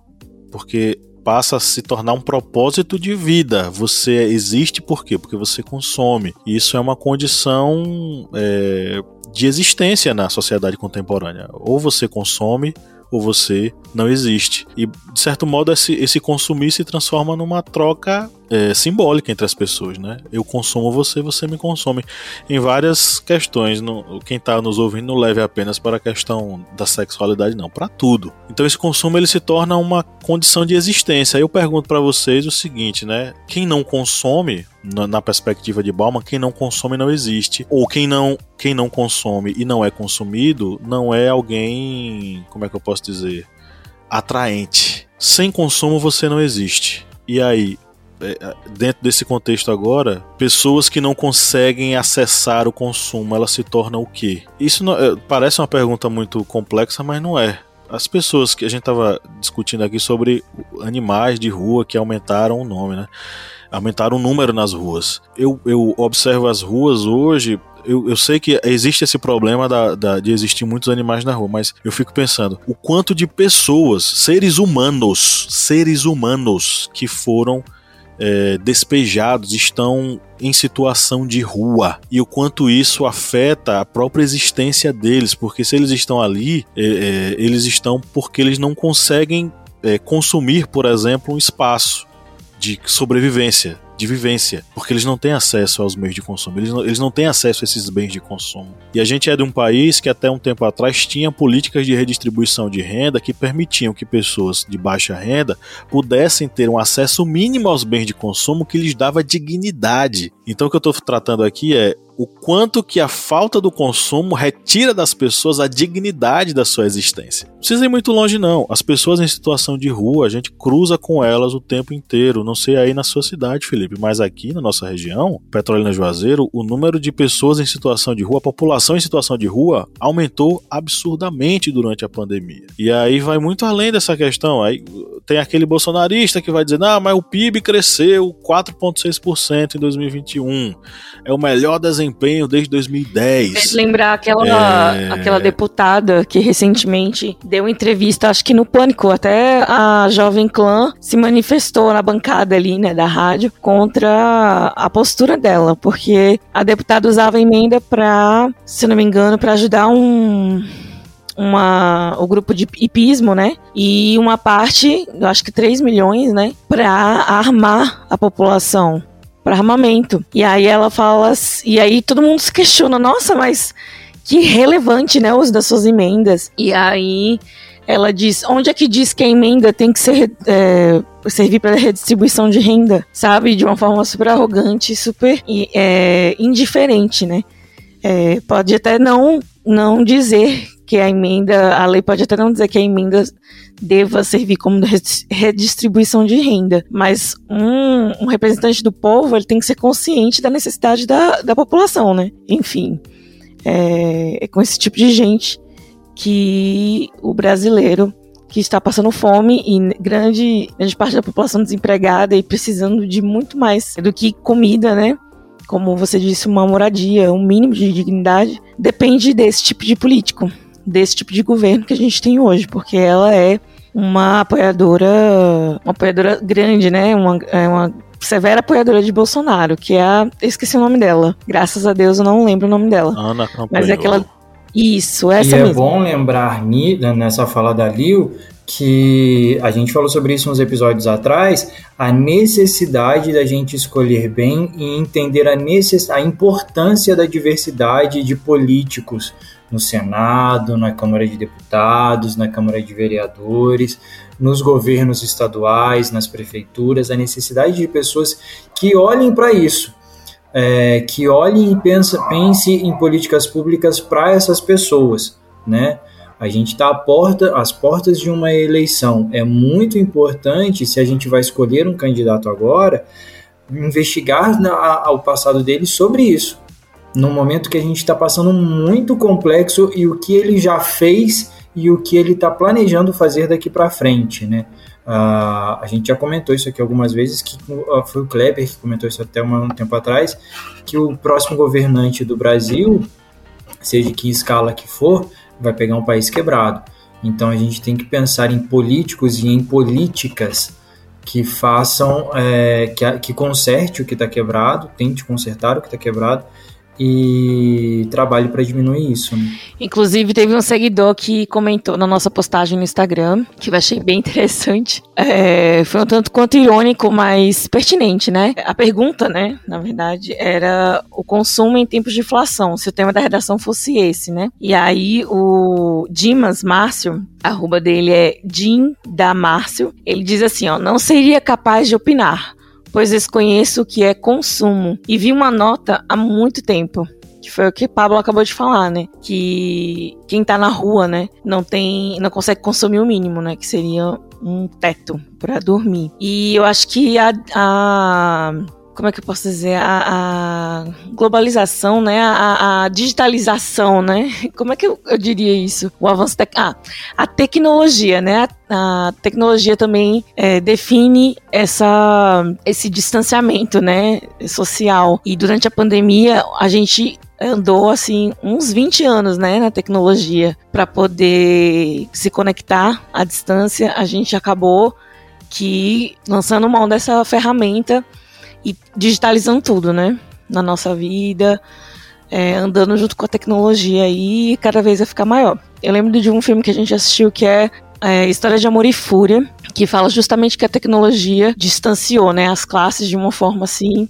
porque passa a se tornar um propósito de vida. Você existe por quê? Porque você consome. Isso é uma condição é, de existência na sociedade contemporânea. Ou você consome ou você não existe. E, de certo modo, esse, esse consumir se transforma numa troca é, simbólica entre as pessoas, né? Eu consumo você, você me consome. Em várias questões. No, quem está nos ouvindo não leve apenas para a questão da sexualidade, não, para tudo. Então esse consumo ele se torna uma condição de existência. Eu pergunto para vocês o seguinte, né? Quem não consome, na, na, perspectiva de Bauman, quem não consome não existe. Ou quem não, quem não consome e não é consumido não é alguém, como é que eu posso dizer, atraente. Sem consumo você não existe. E aí, dentro desse contexto agora, pessoas que não conseguem acessar o consumo, elas se tornam o quê? Isso não, é, parece uma pergunta muito complexa, mas não é. As pessoas que a gente estava discutindo aqui sobre animais de rua que aumentaram o nome, né? Aumentaram o número nas ruas. Eu, eu observo as ruas hoje eu, eu sei que existe esse problema da, da, de existir muitos animais na rua, mas eu fico pensando o quanto de pessoas, seres humanos, seres humanos que foram é, despejados, estão em situação de rua e o quanto isso afeta a própria existência deles, porque se eles estão ali, é, é, eles estão porque eles não conseguem é, consumir, por exemplo, um espaço de sobrevivência de vivência, porque eles não têm acesso aos meios de consumo, eles não, eles não têm acesso a esses bens de consumo. E a gente é de um país que até um tempo atrás tinha políticas de redistribuição de renda que permitiam que pessoas de baixa renda pudessem ter um acesso mínimo aos bens de consumo que lhes dava dignidade. Então o que eu estou tratando aqui é o quanto que a falta do consumo retira das pessoas a dignidade da sua existência. Não precisa ir muito longe não. As pessoas em situação de rua, a gente cruza com elas o tempo inteiro. Não sei aí na sua cidade, Felipe, mas aqui na nossa região, Petrolina Juazeiro, o número de pessoas em situação de rua, a população em situação de rua aumentou absurdamente durante a pandemia. E aí vai muito além dessa questão. Aí tem aquele bolsonarista que vai dizer: "Não, mas o PIB cresceu 4.6% em 2021. É o melhor desempenho desde 2010. Lembrar aquela, é... aquela deputada que recentemente deu entrevista, acho que no Pânico, até a Jovem Clã se manifestou na bancada ali, né, da rádio, contra a postura dela, porque a deputada usava a emenda para, se não me engano, para ajudar um uma, o grupo de hipismo, né? E uma parte, eu acho que 3 milhões, né? Para armar a população para armamento. E aí ela fala, e aí todo mundo se questiona, nossa, mas que relevante, né, o uso das suas emendas. E aí ela diz, onde é que diz que a emenda tem que ser é, servir para redistribuição de renda, sabe, de uma forma super arrogante, super é, indiferente, né? É, pode até não não dizer que a emenda, a lei pode até não dizer que a emenda deva servir como redistribuição de renda, mas um, um, representante do povo ele tem que ser consciente da necessidade da, da população, né? Enfim, é, é com esse tipo de gente que o brasileiro que está passando fome e grande, grande parte da população desempregada e precisando de muito mais do que comida, né? Como você disse, uma moradia, um mínimo de dignidade, depende desse tipo de político, desse tipo de governo que a gente tem hoje, porque ela é uma apoiadora, uma apoiadora grande, né? Uma, é uma severa apoiadora de Bolsonaro, que é a. Eu esqueci o nome dela. Graças a Deus eu não lembro o nome dela. Ana Mas é aquela. Isso, essa e mesmo. é bom lembrar ni- nessa fala da Lil que a gente falou sobre isso uns episódios atrás, a necessidade da gente escolher bem e entender a, necess... a importância da diversidade de políticos no Senado, na Câmara de Deputados, na Câmara de Vereadores, nos governos estaduais, nas prefeituras, a necessidade de pessoas que olhem para isso, é, que olhem e pensa, pense em políticas públicas para essas pessoas, né? A gente está porta, às portas de uma eleição. É muito importante, se a gente vai escolher um candidato agora, investigar na, passado dele sobre isso. No momento que a gente está passando muito complexo e o que ele já fez e o que ele está planejando fazer daqui para frente, né? Uh, a gente já comentou isso aqui algumas vezes, que uh, foi o Kleber que comentou isso até um tempo atrás, que o próximo governante do Brasil, seja que escala que for, vai pegar um país quebrado. Então a gente tem que pensar em políticos e em políticas que façam, é, que, que conserte o que está quebrado, tente consertar o que está quebrado e trabalhe para diminuir isso. Né? Inclusive, teve um seguidor que comentou na nossa postagem no Instagram, que eu achei bem interessante. É, foi um tanto quanto irônico, mas pertinente, né? A pergunta, né, na verdade, era o consumo em tempos de inflação, se o tema da redação fosse esse, né? E aí o Dimas Márcio, a arroba dele é Jim da Márcio, ele diz assim, ó, não seria capaz de opinar pois desconheço o que é consumo. E vi uma nota há muito tempo. Que foi o que Pablo acabou de falar, né? Que quem tá na rua, né, não tem. não consegue consumir o mínimo, né? Que seria um teto para dormir. E eu acho que a, a como é que eu posso dizer, a, a globalização, né, a, a, digitalização, né, [laughs] como é que eu, eu diria isso? O avanço, tec... ah, a tecnologia, né, a, a tecnologia também é, define essa, esse distanciamento, né, social. E durante a pandemia, a gente andou assim uns 20 anos, né, na tecnologia para poder se conectar à distância. A gente acabou que lançando mão dessa ferramenta e digitalizando tudo, né? Na nossa vida, é, andando junto com a tecnologia e cada vez vai ficar maior. Eu lembro de um filme que a gente assistiu que é, é História de Amor e Fúria, que fala justamente que a tecnologia distanciou, né, as classes de uma forma assim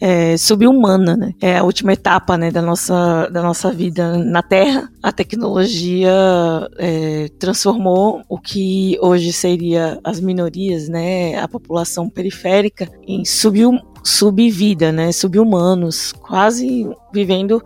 é, subhumana, né? É a última etapa, né, da nossa, da nossa vida na Terra. A tecnologia é, transformou o que hoje seria as minorias, né, a população periférica, em subhum, subvida, né, subhumanos, quase vivendo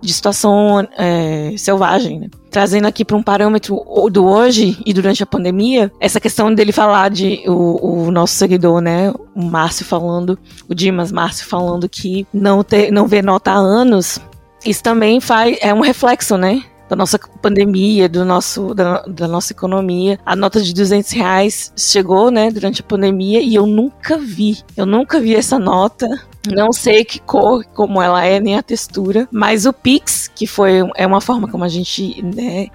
de situação é, selvagem, né? Trazendo aqui para um parâmetro do hoje e durante a pandemia, essa questão dele falar de o, o nosso seguidor, né, o Márcio falando, o Dimas Márcio falando que não, ter, não vê nota há anos, isso também faz, é um reflexo, né, da nossa pandemia, do nosso, da, da, nossa economia. A nota de 200 reais chegou, né, durante a pandemia e eu nunca vi. Eu nunca vi essa nota. Não sei que cor, como ela é, nem a textura. Mas o Pix, que foi é uma forma como a gente, né,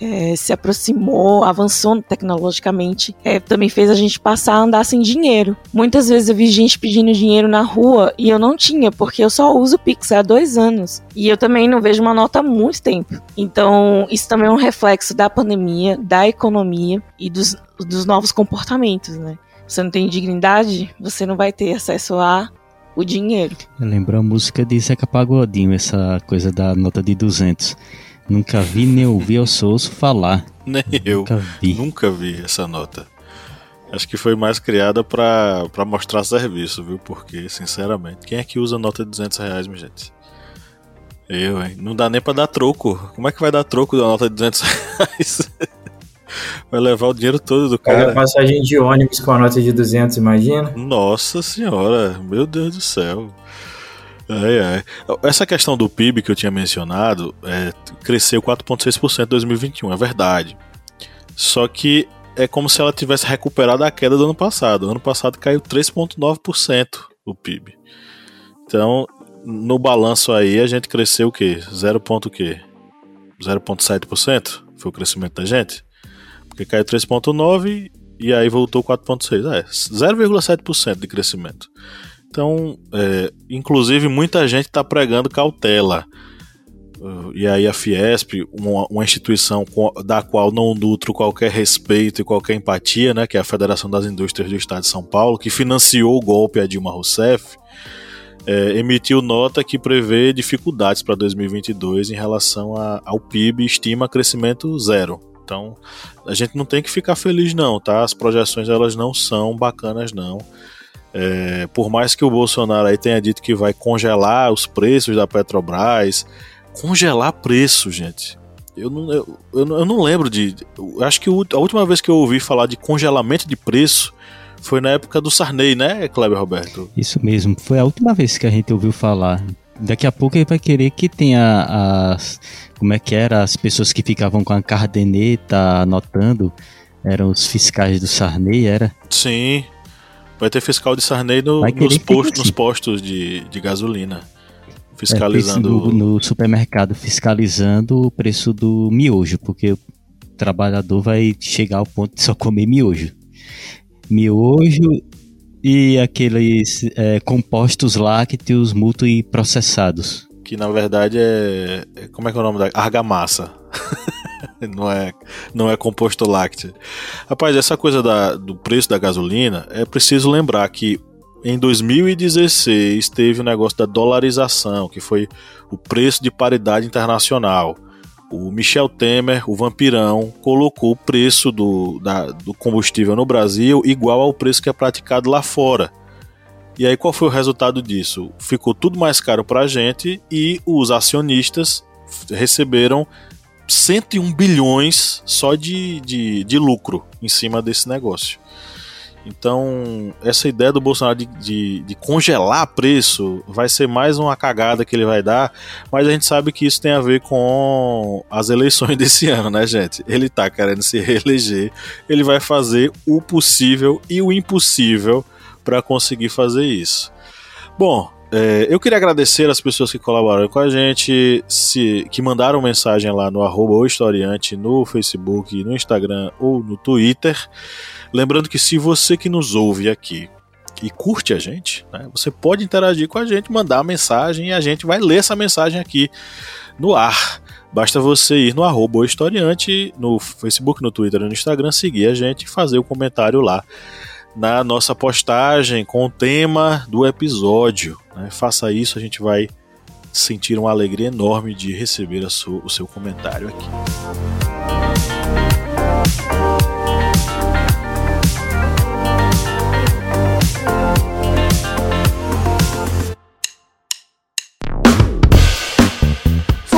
é, se aproximou, avançou tecnologicamente, é, também fez a gente passar a andar sem dinheiro. Muitas vezes eu vi gente pedindo dinheiro na rua e eu não tinha, porque eu só uso Pix há dois anos. E eu também não vejo uma nota há muito tempo. Então, isso também é um reflexo da pandemia, da economia e dos, dos novos comportamentos, né? Você não tem dignidade, você não vai ter acesso a o dinheiro. Eu lembro a música de Zeca Pagodinho, essa coisa da nota de 200. Nunca vi nem ouvi ao Souza falar. [laughs] Nem eu. Nunca vi. Nunca vi essa nota. Acho que foi mais criada pra, pra mostrar serviço, viu? Porque, sinceramente, quem é que usa nota de 200 reais, minha gente? Eu, hein? Não dá nem pra dar troco. Como é que vai dar troco da nota de 200 reais? [laughs] Vai levar o dinheiro todo do cara. Paga passagem de ônibus com a nota de 200, imagina? Nossa senhora, meu Deus do céu. Ai, ai. Essa questão do PIB que eu tinha mencionado é, cresceu 4,6% em 2021, é verdade. Só que é como se ela tivesse recuperado a queda do ano passado. Ano passado caiu 3,9% o PIB. Então, no balanço aí, a gente cresceu o quê? 0, o quê? 0,7% foi o crescimento da gente? Porque caiu 3,9% e aí voltou 4,6%. É, 0,7% de crescimento. Então, é, inclusive, muita gente está pregando cautela. Uh, e aí a Fiesp, uma, uma, instituição da qual não nutro qualquer respeito e qualquer empatia, né, que é a Federação das Indústrias do Estado de São Paulo, que financiou o golpe a Dilma Rousseff, é, emitiu nota que prevê dificuldades para 2022 em relação a, ao PIB estima crescimento zero. Então, a gente não tem que ficar feliz não, tá? As projeções elas não são bacanas não. É, por mais que o Bolsonaro aí tenha dito que vai congelar os preços da Petrobras, congelar preço, gente. Eu não, eu, eu não lembro de. acho que a última vez que eu ouvi falar de congelamento de preço foi na época do Sarney, né, Kleber Roberto? Isso mesmo, foi a última vez que a gente ouviu falar. Daqui a pouco ele vai querer que tenha as. Como é que era? As pessoas que ficavam com a cardeneta anotando. Eram os fiscais do Sarney, era? Sim. Vai ter fiscal de Sarney no, nos, postos, nos postos de, de gasolina. Fiscalizando. É, no, no supermercado, fiscalizando o preço do miojo, porque o trabalhador vai chegar ao ponto de só comer miojo. Miojo e aqueles é, compostos lácteos multiprocessados. Que na verdade é, é. Como é que é o nome da. Argamassa. [laughs] não, é, não é composto lácteo. Rapaz, essa coisa da, do preço da gasolina, é preciso lembrar que em 2016 teve o negócio da dolarização, que foi o preço de paridade internacional o Michel Temer, o vampirão, colocou o preço do, da, do combustível no Brasil igual ao preço que é praticado lá fora. E aí qual foi o resultado disso? Ficou tudo mais caro para a gente e os acionistas receberam 101 bilhões só de, de, de lucro em cima desse negócio. Então, essa ideia do Bolsonaro de, de, de, congelar preço vai ser mais uma cagada que ele vai dar, mas a gente sabe que isso tem a ver com as eleições [laughs] desse ano, né, gente? Ele tá querendo se reeleger, ele vai fazer o possível e o impossível para conseguir fazer isso. Bom, é, eu queria agradecer as pessoas que colaboraram com a gente, se, que mandaram mensagem lá no arroba historiante, no Facebook, no Instagram ou no Twitter. Lembrando que se você que nos ouve aqui e curte a gente, né, você pode interagir com a gente, mandar a mensagem e a gente vai ler essa mensagem aqui no ar. Basta você ir no arroba historiante, no Facebook, no Twitter, no Instagram, seguir a gente e fazer o um comentário lá na nossa postagem com o tema do episódio. Né? Faça isso, a gente vai sentir uma alegria enorme de receber o seu comentário aqui.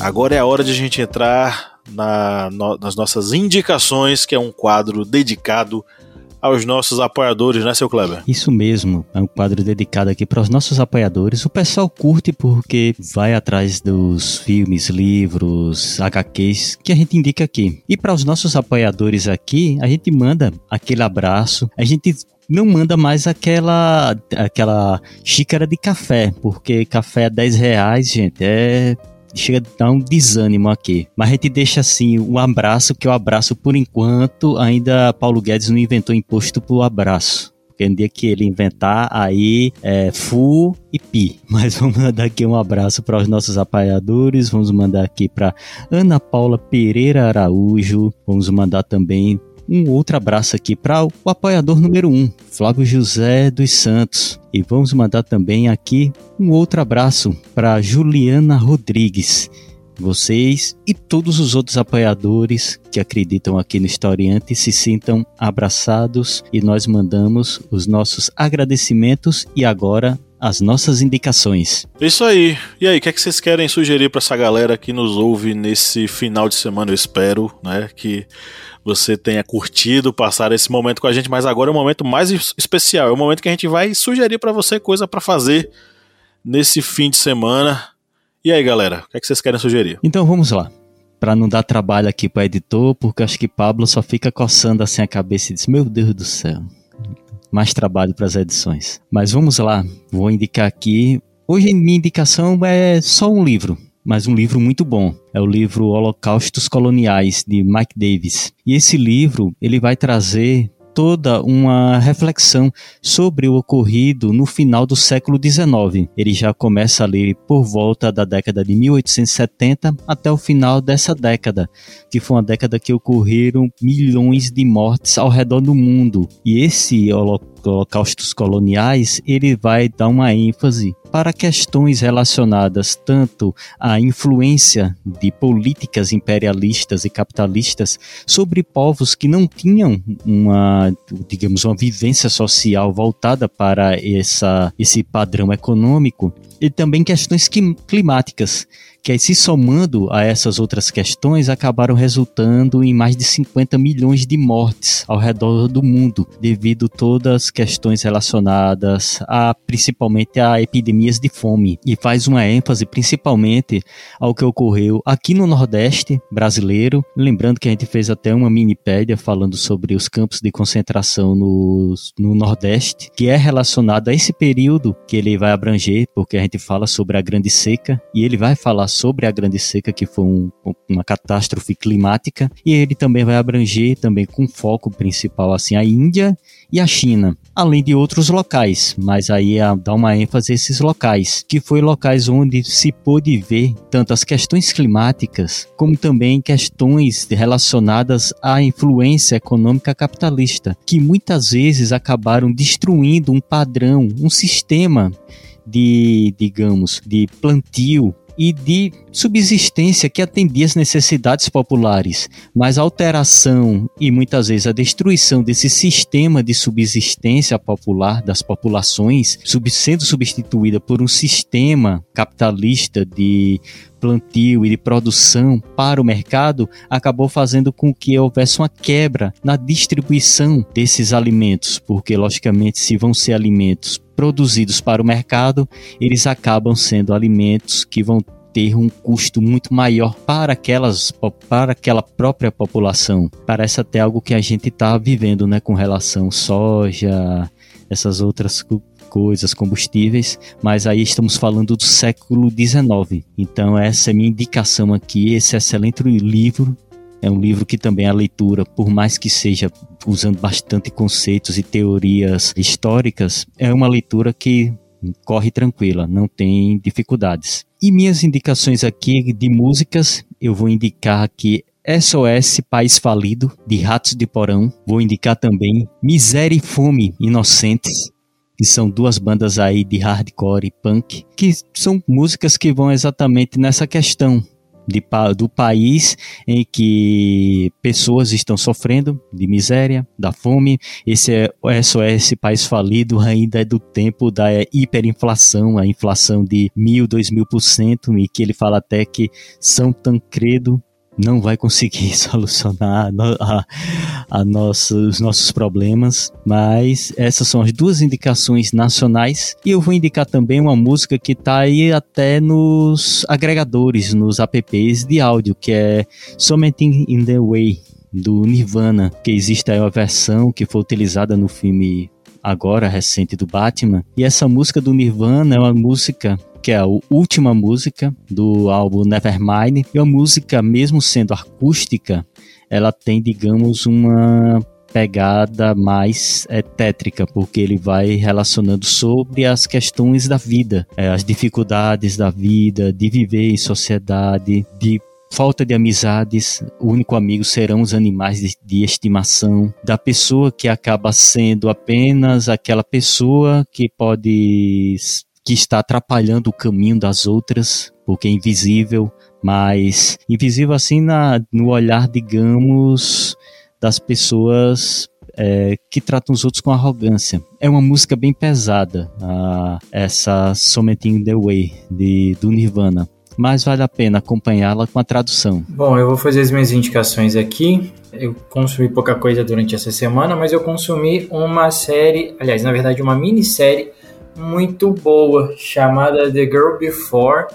Agora é a hora de a gente entrar na, no, nas nossas indicações, que é um quadro dedicado aos nossos apoiadores, né, seu Kleber? Isso mesmo, é um quadro dedicado aqui para os nossos apoiadores. O pessoal curte porque vai atrás dos filmes, livros, HQs que a gente indica aqui. E para os nossos apoiadores aqui, a gente manda aquele abraço, a gente não manda mais aquela aquela xícara de café, porque café a 10 reais, gente, é chega a dar um desânimo aqui. Mas a gente deixa assim um abraço, que o abraço, por enquanto, ainda Paulo Guedes não inventou imposto pro abraço. Porque no dia que ele inventar, aí é Fu e Pi. [laughs] Mas vamos mandar aqui um abraço para os nossos apoiadores. Vamos mandar aqui para Ana Paula Pereira Araújo. Vamos mandar também um outro abraço aqui para o apoiador número 1, um, Flávio José dos Santos. E vamos mandar também aqui um outro abraço para Juliana Rodrigues. Vocês e todos os outros apoiadores que acreditam aqui no Historiante se sintam abraçados e nós mandamos os nossos agradecimentos e agora as nossas indicações. Isso aí. E aí, o que, é que vocês querem sugerir para essa galera que nos ouve nesse final de semana? Eu espero, né, que você tenha curtido passar esse momento com a gente, mas agora é o momento mais especial. É o momento que a gente vai sugerir para você coisa para fazer nesse fim de semana. E aí, galera, o que, é que vocês querem sugerir? Então vamos lá. Para não dar trabalho aqui para editor, porque acho que Pablo só fica coçando assim a cabeça e diz: Meu Deus do céu, mais trabalho para as edições. Mas vamos lá, vou indicar aqui. Hoje minha indicação é só um livro, mas um livro muito bom. É o livro Holocaustos Coloniais de Mike Davis. E esse livro ele vai trazer toda uma reflexão sobre o ocorrido no final do século XIX. Ele já começa ali por volta da década de 1870 até o final dessa década, que foi uma década que ocorreram milhões de mortes ao redor do mundo. E esse holocaustos coloniais, ele vai dar uma ênfase para questões relacionadas tanto à influência de políticas imperialistas e capitalistas sobre povos que não tinham uma, digamos, uma vivência social voltada para essa, esse padrão econômico, e também questões climáticas que aí, se somando a essas outras questões, acabaram resultando em mais de 50 milhões de mortes ao redor do mundo, devido a todas as questões relacionadas a principalmente a epidemias de fome. E faz uma ênfase principalmente ao que ocorreu aqui no Nordeste brasileiro, lembrando que a gente fez até uma minipédia falando sobre os campos de concentração no, no Nordeste, que é relacionado a esse período que ele vai abranger, porque a gente fala sobre a Grande Seca, e ele vai falar sobre a Grande Seca, que foi um, uma catástrofe climática, e ele também vai abranger, também com foco principal, assim, a Índia e a China, além de outros locais, mas aí dá uma ênfase a esses locais, que foi locais onde se pôde ver tanto as questões climáticas, como também questões relacionadas à influência econômica capitalista, que muitas vezes acabaram destruindo um padrão, um sistema de, digamos, de plantio e de subsistência que atendia às necessidades populares, mas a alteração e muitas vezes a destruição desse sistema de subsistência popular das populações, sendo substituída por um sistema capitalista de plantio e de produção para o mercado acabou fazendo com que houvesse uma quebra na distribuição desses alimentos, porque logicamente se vão ser alimentos produzidos para o mercado, eles acabam sendo alimentos que vão ter um custo muito maior para aquelas para aquela própria população. Parece até algo que a gente está vivendo, né, com relação soja, essas outras coisas, combustíveis, mas aí estamos falando do século XIX. Então essa é minha indicação aqui, esse excelente livro é um livro que também a leitura, por mais que seja usando bastante conceitos e teorias históricas, é uma leitura que corre tranquila, não tem dificuldades. E minhas indicações aqui de músicas, eu vou indicar aqui SOS País Falido, de Ratos de Porão. Vou indicar também Miséria e Fome Inocentes, que são duas bandas aí de hardcore e punk, que são músicas que vão exatamente nessa questão de, do país em que pessoas estão sofrendo de miséria, da fome. Esse é SOS País Falido ainda é do tempo da hiperinflação, a inflação de mil, dois mil por cento, e que ele fala até que São Tancredo não vai conseguir [laughs] solucionar a, a nossa, os nossos problemas, mas essas são as duas indicações nacionais. E eu vou indicar também uma música que está aí até nos agregadores, nos apps de áudio, que é Something in the Way do Nirvana, que existe aí uma versão que foi utilizada no filme agora recente do Batman. E essa música do Nirvana é uma música que é a última música do álbum Nevermind. E a música, mesmo sendo acústica, ela tem, digamos, uma pegada mais é, tétrica, porque ele vai relacionando sobre as questões da vida, é, as dificuldades da vida, de viver em sociedade, de falta de amizades, o único amigo serão os animais de, de, estimação, da pessoa que acaba sendo apenas aquela pessoa que pode que está atrapalhando o caminho das outras, porque é invisível, mas invisível assim na, no olhar, digamos, das pessoas é, que tratam os outros com arrogância. É uma música bem pesada, a, essa Something in the Way, de, do Nirvana. Mas vale a pena acompanhá-la com a tradução. Bom, eu vou fazer as minhas indicações aqui. Eu consumi pouca coisa durante essa semana, mas eu consumi uma série, aliás, na verdade, uma minissérie muito boa chamada The Girl Before,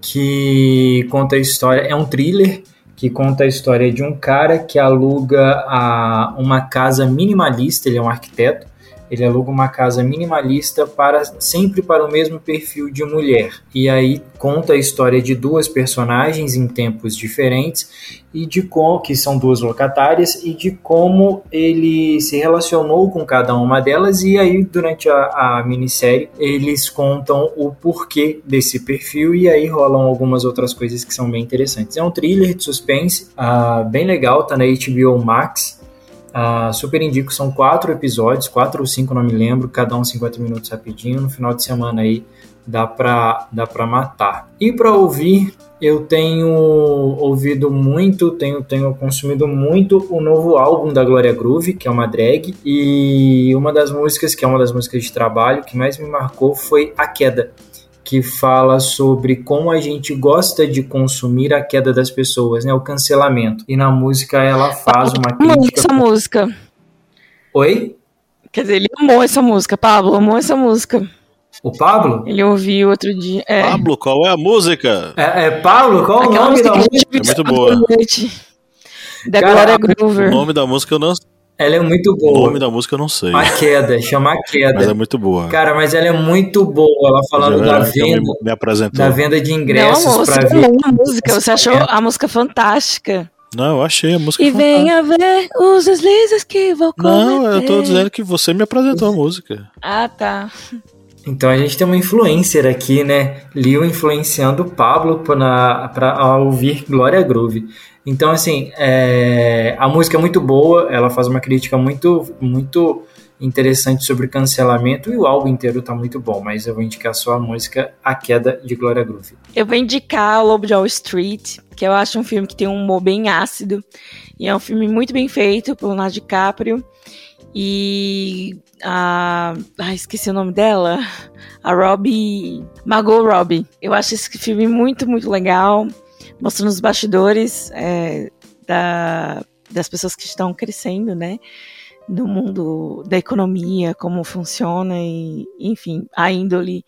que conta a história, é um thriller que conta a história de um cara que aluga a, uma casa minimalista, ele é um arquiteto, ele aluga uma casa minimalista para sempre para o mesmo perfil de mulher. E aí conta a história de duas personagens em tempos diferentes e de como que são duas locatárias e de como ele se relacionou com cada uma delas e aí durante a, a minissérie eles contam o porquê desse perfil e aí rolam algumas outras coisas que são bem interessantes. É um thriller de suspense, uh, bem legal, tá na HBO Max. Uh, super indico, são quatro episódios, quatro ou cinco, não me lembro, cada um 50 minutos rapidinho. No final de semana aí dá pra, dá pra matar. E para ouvir, eu tenho ouvido muito, tenho, tenho consumido muito o novo álbum da Glória Groove, que é uma drag, e uma das músicas, que é uma das músicas de trabalho, que mais me marcou foi A Queda que fala sobre como a gente gosta de consumir a queda das pessoas, né? O cancelamento. E na música ela faz uma crítica. Essa música. Oi? Quer dizer, ele amou essa música, Pablo amou essa música. O Pablo? Ele ouviu outro dia. É. Pablo, qual é a música? É, é Pablo? Qual Aquela o nome da música? É muito boa. Da Glória Groover. O nome da música eu não ela é muito boa. O nome da música eu não sei. A Queda, chama A Queda. Mas é muito boa. Cara, mas ela é muito boa. Ela falando da venda. Me, me da venda de ingressos para ver. A música, você achou a música fantástica. Não, eu achei a música E fantástica. venha ver os deslizes que vou cometer. Não, eu tô dizendo que você me apresentou a música. Ah, tá. Então a gente tem uma influencer aqui, né? Lil influenciando o Pablo para ouvir Glória Groove. Então, assim, é, a música é muito boa, ela faz uma crítica muito, muito interessante sobre cancelamento e o álbum inteiro tá muito bom, mas eu vou indicar só a música A Queda de Gloria Groove. Eu vou indicar Lobo de Wall Street, que eu acho um filme que tem um humor bem ácido e é um filme muito bem feito pelo Leonardo DiCaprio. E a. Ah, esqueci o nome dela. A Robbie. Margot Robbie. Eu acho esse filme muito, muito legal mostrando os bastidores é, da, das pessoas que estão crescendo, né? No mundo da economia, como funciona e, enfim, a índole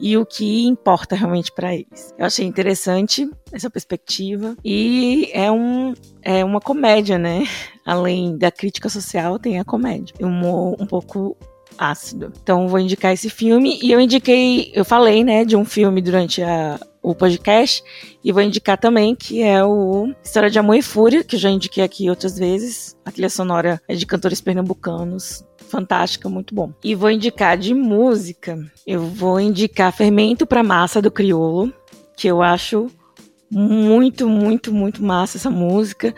e o que importa realmente para eles. Eu achei interessante essa perspectiva e é, um, é uma comédia, né? [laughs] Além da crítica social, tem a comédia. Um um pouco ácido. Então vou indicar esse filme e eu indiquei, eu falei, né, de um filme durante a, o podcast. E vou indicar também que é o História de Amor e Fúria, que eu já indiquei aqui outras vezes. A trilha sonora é de cantores pernambucanos. Fantástica, muito bom. E vou indicar de música. Eu vou indicar Fermento para Massa do Criolo, que eu acho muito, muito, muito massa essa música,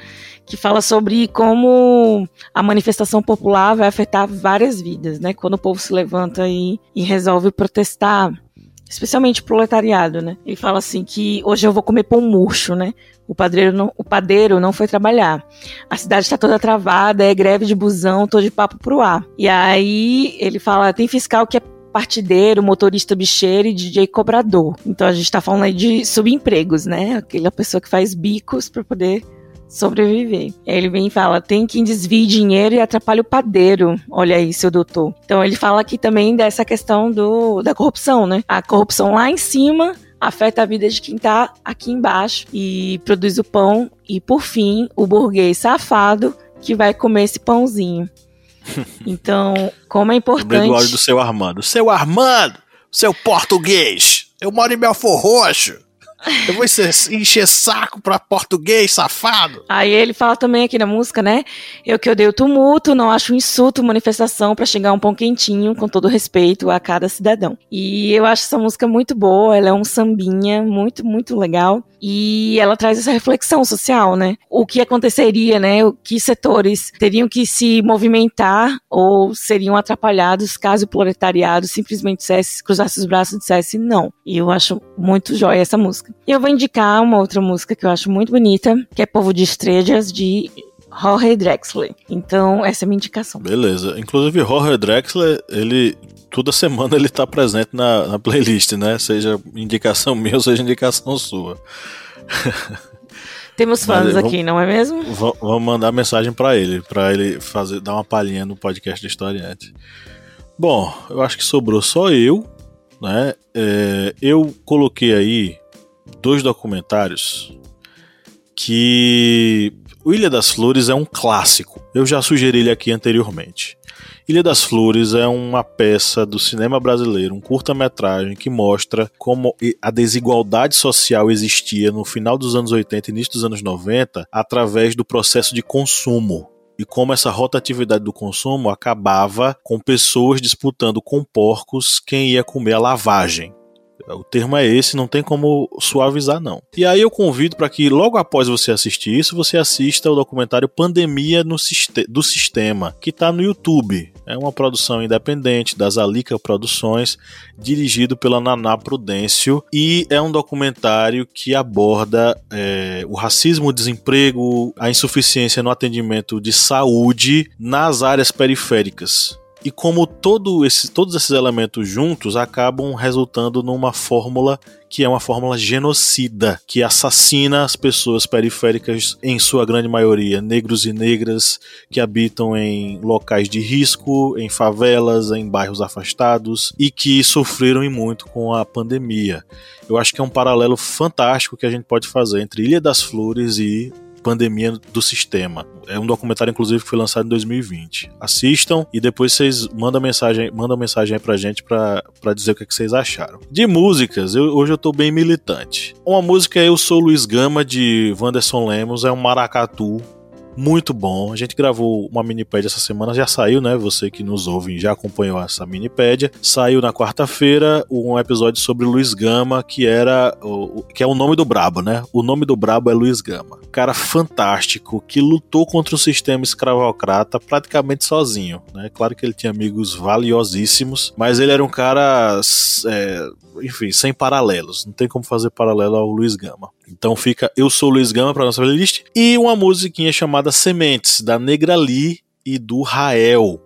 que fala sobre como a manifestação popular vai afetar várias vidas, né? Quando o povo se levanta e, e resolve protestar especialmente proletariado, né? Ele fala assim que hoje eu vou comer pão murcho, né? O padeiro não, o padeiro não foi trabalhar. A cidade está toda travada, é greve de busão, tô de papo pro ar. E aí ele fala, tem fiscal que é partideiro, motorista bicheiro e DJ cobrador. Então a gente tá falando aí de subempregos, né? Aquela pessoa que faz bicos para poder sobreviver. Ele vem e fala: tem quem desvie dinheiro e atrapalha o padeiro. Olha aí, seu doutor. Então ele fala aqui também dessa questão do, da corrupção, né? A corrupção lá em cima afeta a vida de quem tá aqui embaixo e produz o pão. E por fim, o burguês safado que vai comer esse pãozinho. [laughs] Então, como é importante. Lembrei do do seu Armando. Seu Armando, seu português, eu moro em Belfor Roxo. Eu vou encher, saco pra português, safado. Aí ele fala também aqui na música, né? Eu que odeio tumulto, não acho um insulto, manifestação para chegar um pão quentinho, com todo respeito a cada cidadão. E eu acho essa música muito boa, ela é um sambinha muito, muito legal. E ela traz essa reflexão social, né? O que aconteceria, né? O que setores teriam que se movimentar ou seriam atrapalhados caso o proletariado simplesmente dissesse, cruzasse os braços e dissesse não. E eu acho muito jóia essa música. E eu vou indicar uma outra música que eu acho muito bonita, que é Povo de Estrelas, de Jorge Drexler. Então, essa é a minha indicação. Beleza. Inclusive, Jorge Drexler, ele toda semana ele tá presente na, na playlist, né? Seja indicação [laughs] minha ou seja indicação sua. [laughs] Temos fãs Mas, aqui, vamos, não é mesmo? Vamos mandar mensagem para ele, para ele fazer dar uma palhinha no podcast do Historiante. Bom, eu acho que sobrou só eu, né? É, eu coloquei aí dois documentários que o Ilha das Flores é um clássico. Eu já sugeri ele aqui anteriormente. Ilha das Flores é uma peça do cinema brasileiro, um curta-metragem que mostra como a desigualdade social existia no final dos anos 80 e início dos anos 90 através do processo de consumo e como essa rotatividade do consumo acabava com pessoas disputando com porcos quem ia comer a lavagem. O termo é esse, não tem como suavizar, não. E aí eu convido para que logo após você assistir isso, você assista o documentário Pandemia do Sistema, que está no YouTube. É uma produção independente das Alica Produções, dirigido pela Naná Prudêncio, e é um documentário que aborda é, o racismo, o desemprego, a insuficiência no atendimento de saúde nas áreas periféricas e como todo esse, todos esses elementos juntos acabam resultando numa fórmula que é uma fórmula genocida, que assassina as pessoas periféricas, em sua grande maioria, negros e negras, que habitam em locais de risco, em favelas, em bairros afastados e que sofreram e muito com a pandemia. Eu acho que é um paralelo fantástico que a gente pode fazer entre Ilha das Flores e pandemia do sistema. É um documentário, inclusive, que foi lançado em 2020. Assistam e depois vocês mandam mensagem, mandam mensagem aí pra gente pra, pra dizer o que, é que vocês acharam. De músicas, eu, hoje eu tô bem militante. Uma música é Eu Sou Luiz Gama, de Wanderson Lemos, é um maracatu muito bom. A gente gravou uma minipédia essa semana, já saiu, né? Você que nos ouve já acompanhou essa minipédia. Saiu na quarta-feira um episódio sobre Luiz Gama, que era que é o nome do Brabo, né? O nome do Brabo é Luiz Gama. Cara fantástico que lutou contra o sistema escravocrata praticamente sozinho, né? Claro que ele tinha amigos valiosíssimos, mas ele era um cara é, enfim, sem paralelos. Não tem como fazer paralelo ao Luiz Gama. Então fica Eu Sou Luiz Gama para nossa playlist. E uma musiquinha chamada Sementes, da Negra Lee e do Rael.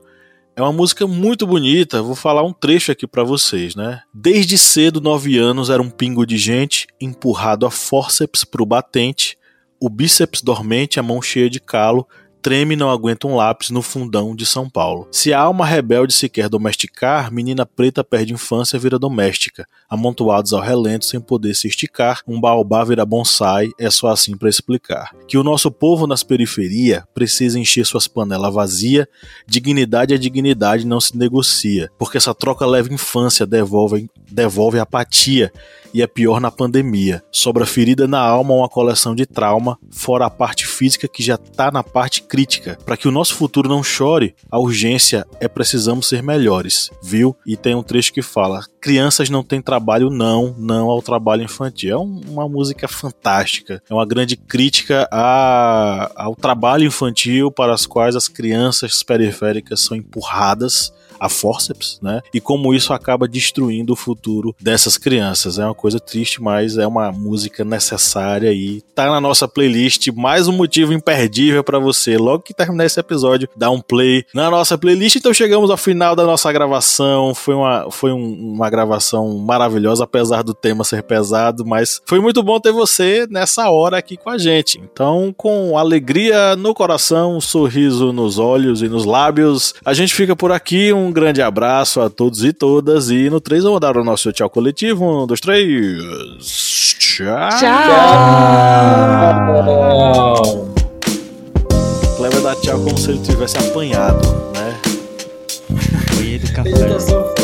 É uma música muito bonita, vou falar um trecho aqui para vocês, né? Desde cedo, nove anos, era um pingo de gente, empurrado a fórceps pro batente, o bíceps dormente, a mão cheia de calo, treme e não aguenta um lápis no fundão de São Paulo. Se a alma rebelde se quer domesticar, menina preta perde infância e vira doméstica. Amontoados ao relento sem poder se esticar, um baobá vira bonsai, é só assim para explicar. Que o nosso povo nas periferias precisa encher suas panelas vazias, dignidade é dignidade não se negocia, porque essa troca leva infância, devolve, devolve apatia e é pior na pandemia. Sobra ferida na alma uma coleção de trauma, fora a parte física que já tá na parte crítica. Para que o nosso futuro não chore, a urgência é precisamos ser melhores, viu? E tem um trecho que fala: crianças não têm trabalho, não, não ao trabalho infantil. É uma música fantástica, é uma grande crítica a, ao trabalho infantil para as quais as crianças periféricas são empurradas a forceps, né? E como isso acaba destruindo o futuro dessas crianças. É uma coisa triste, mas é uma música necessária e tá na nossa playlist. Mais um motivo imperdível para você. Logo que terminar esse episódio, dá um play na nossa playlist. Então chegamos ao final da nossa gravação. Foi uma, foi um, uma gravação maravilhosa, apesar do tema ser pesado, mas foi muito bom ter você nessa hora aqui com a gente. Então, com alegria no coração, um sorriso nos olhos e nos lábios, a gente fica por aqui. Um grande abraço a todos e todas. E no 3 vamos dar o nosso tchau coletivo. Um, dois, três. Tchau. Tchau. Cleber dá tchau como se ele tivesse apanhado, né? Foi ele café.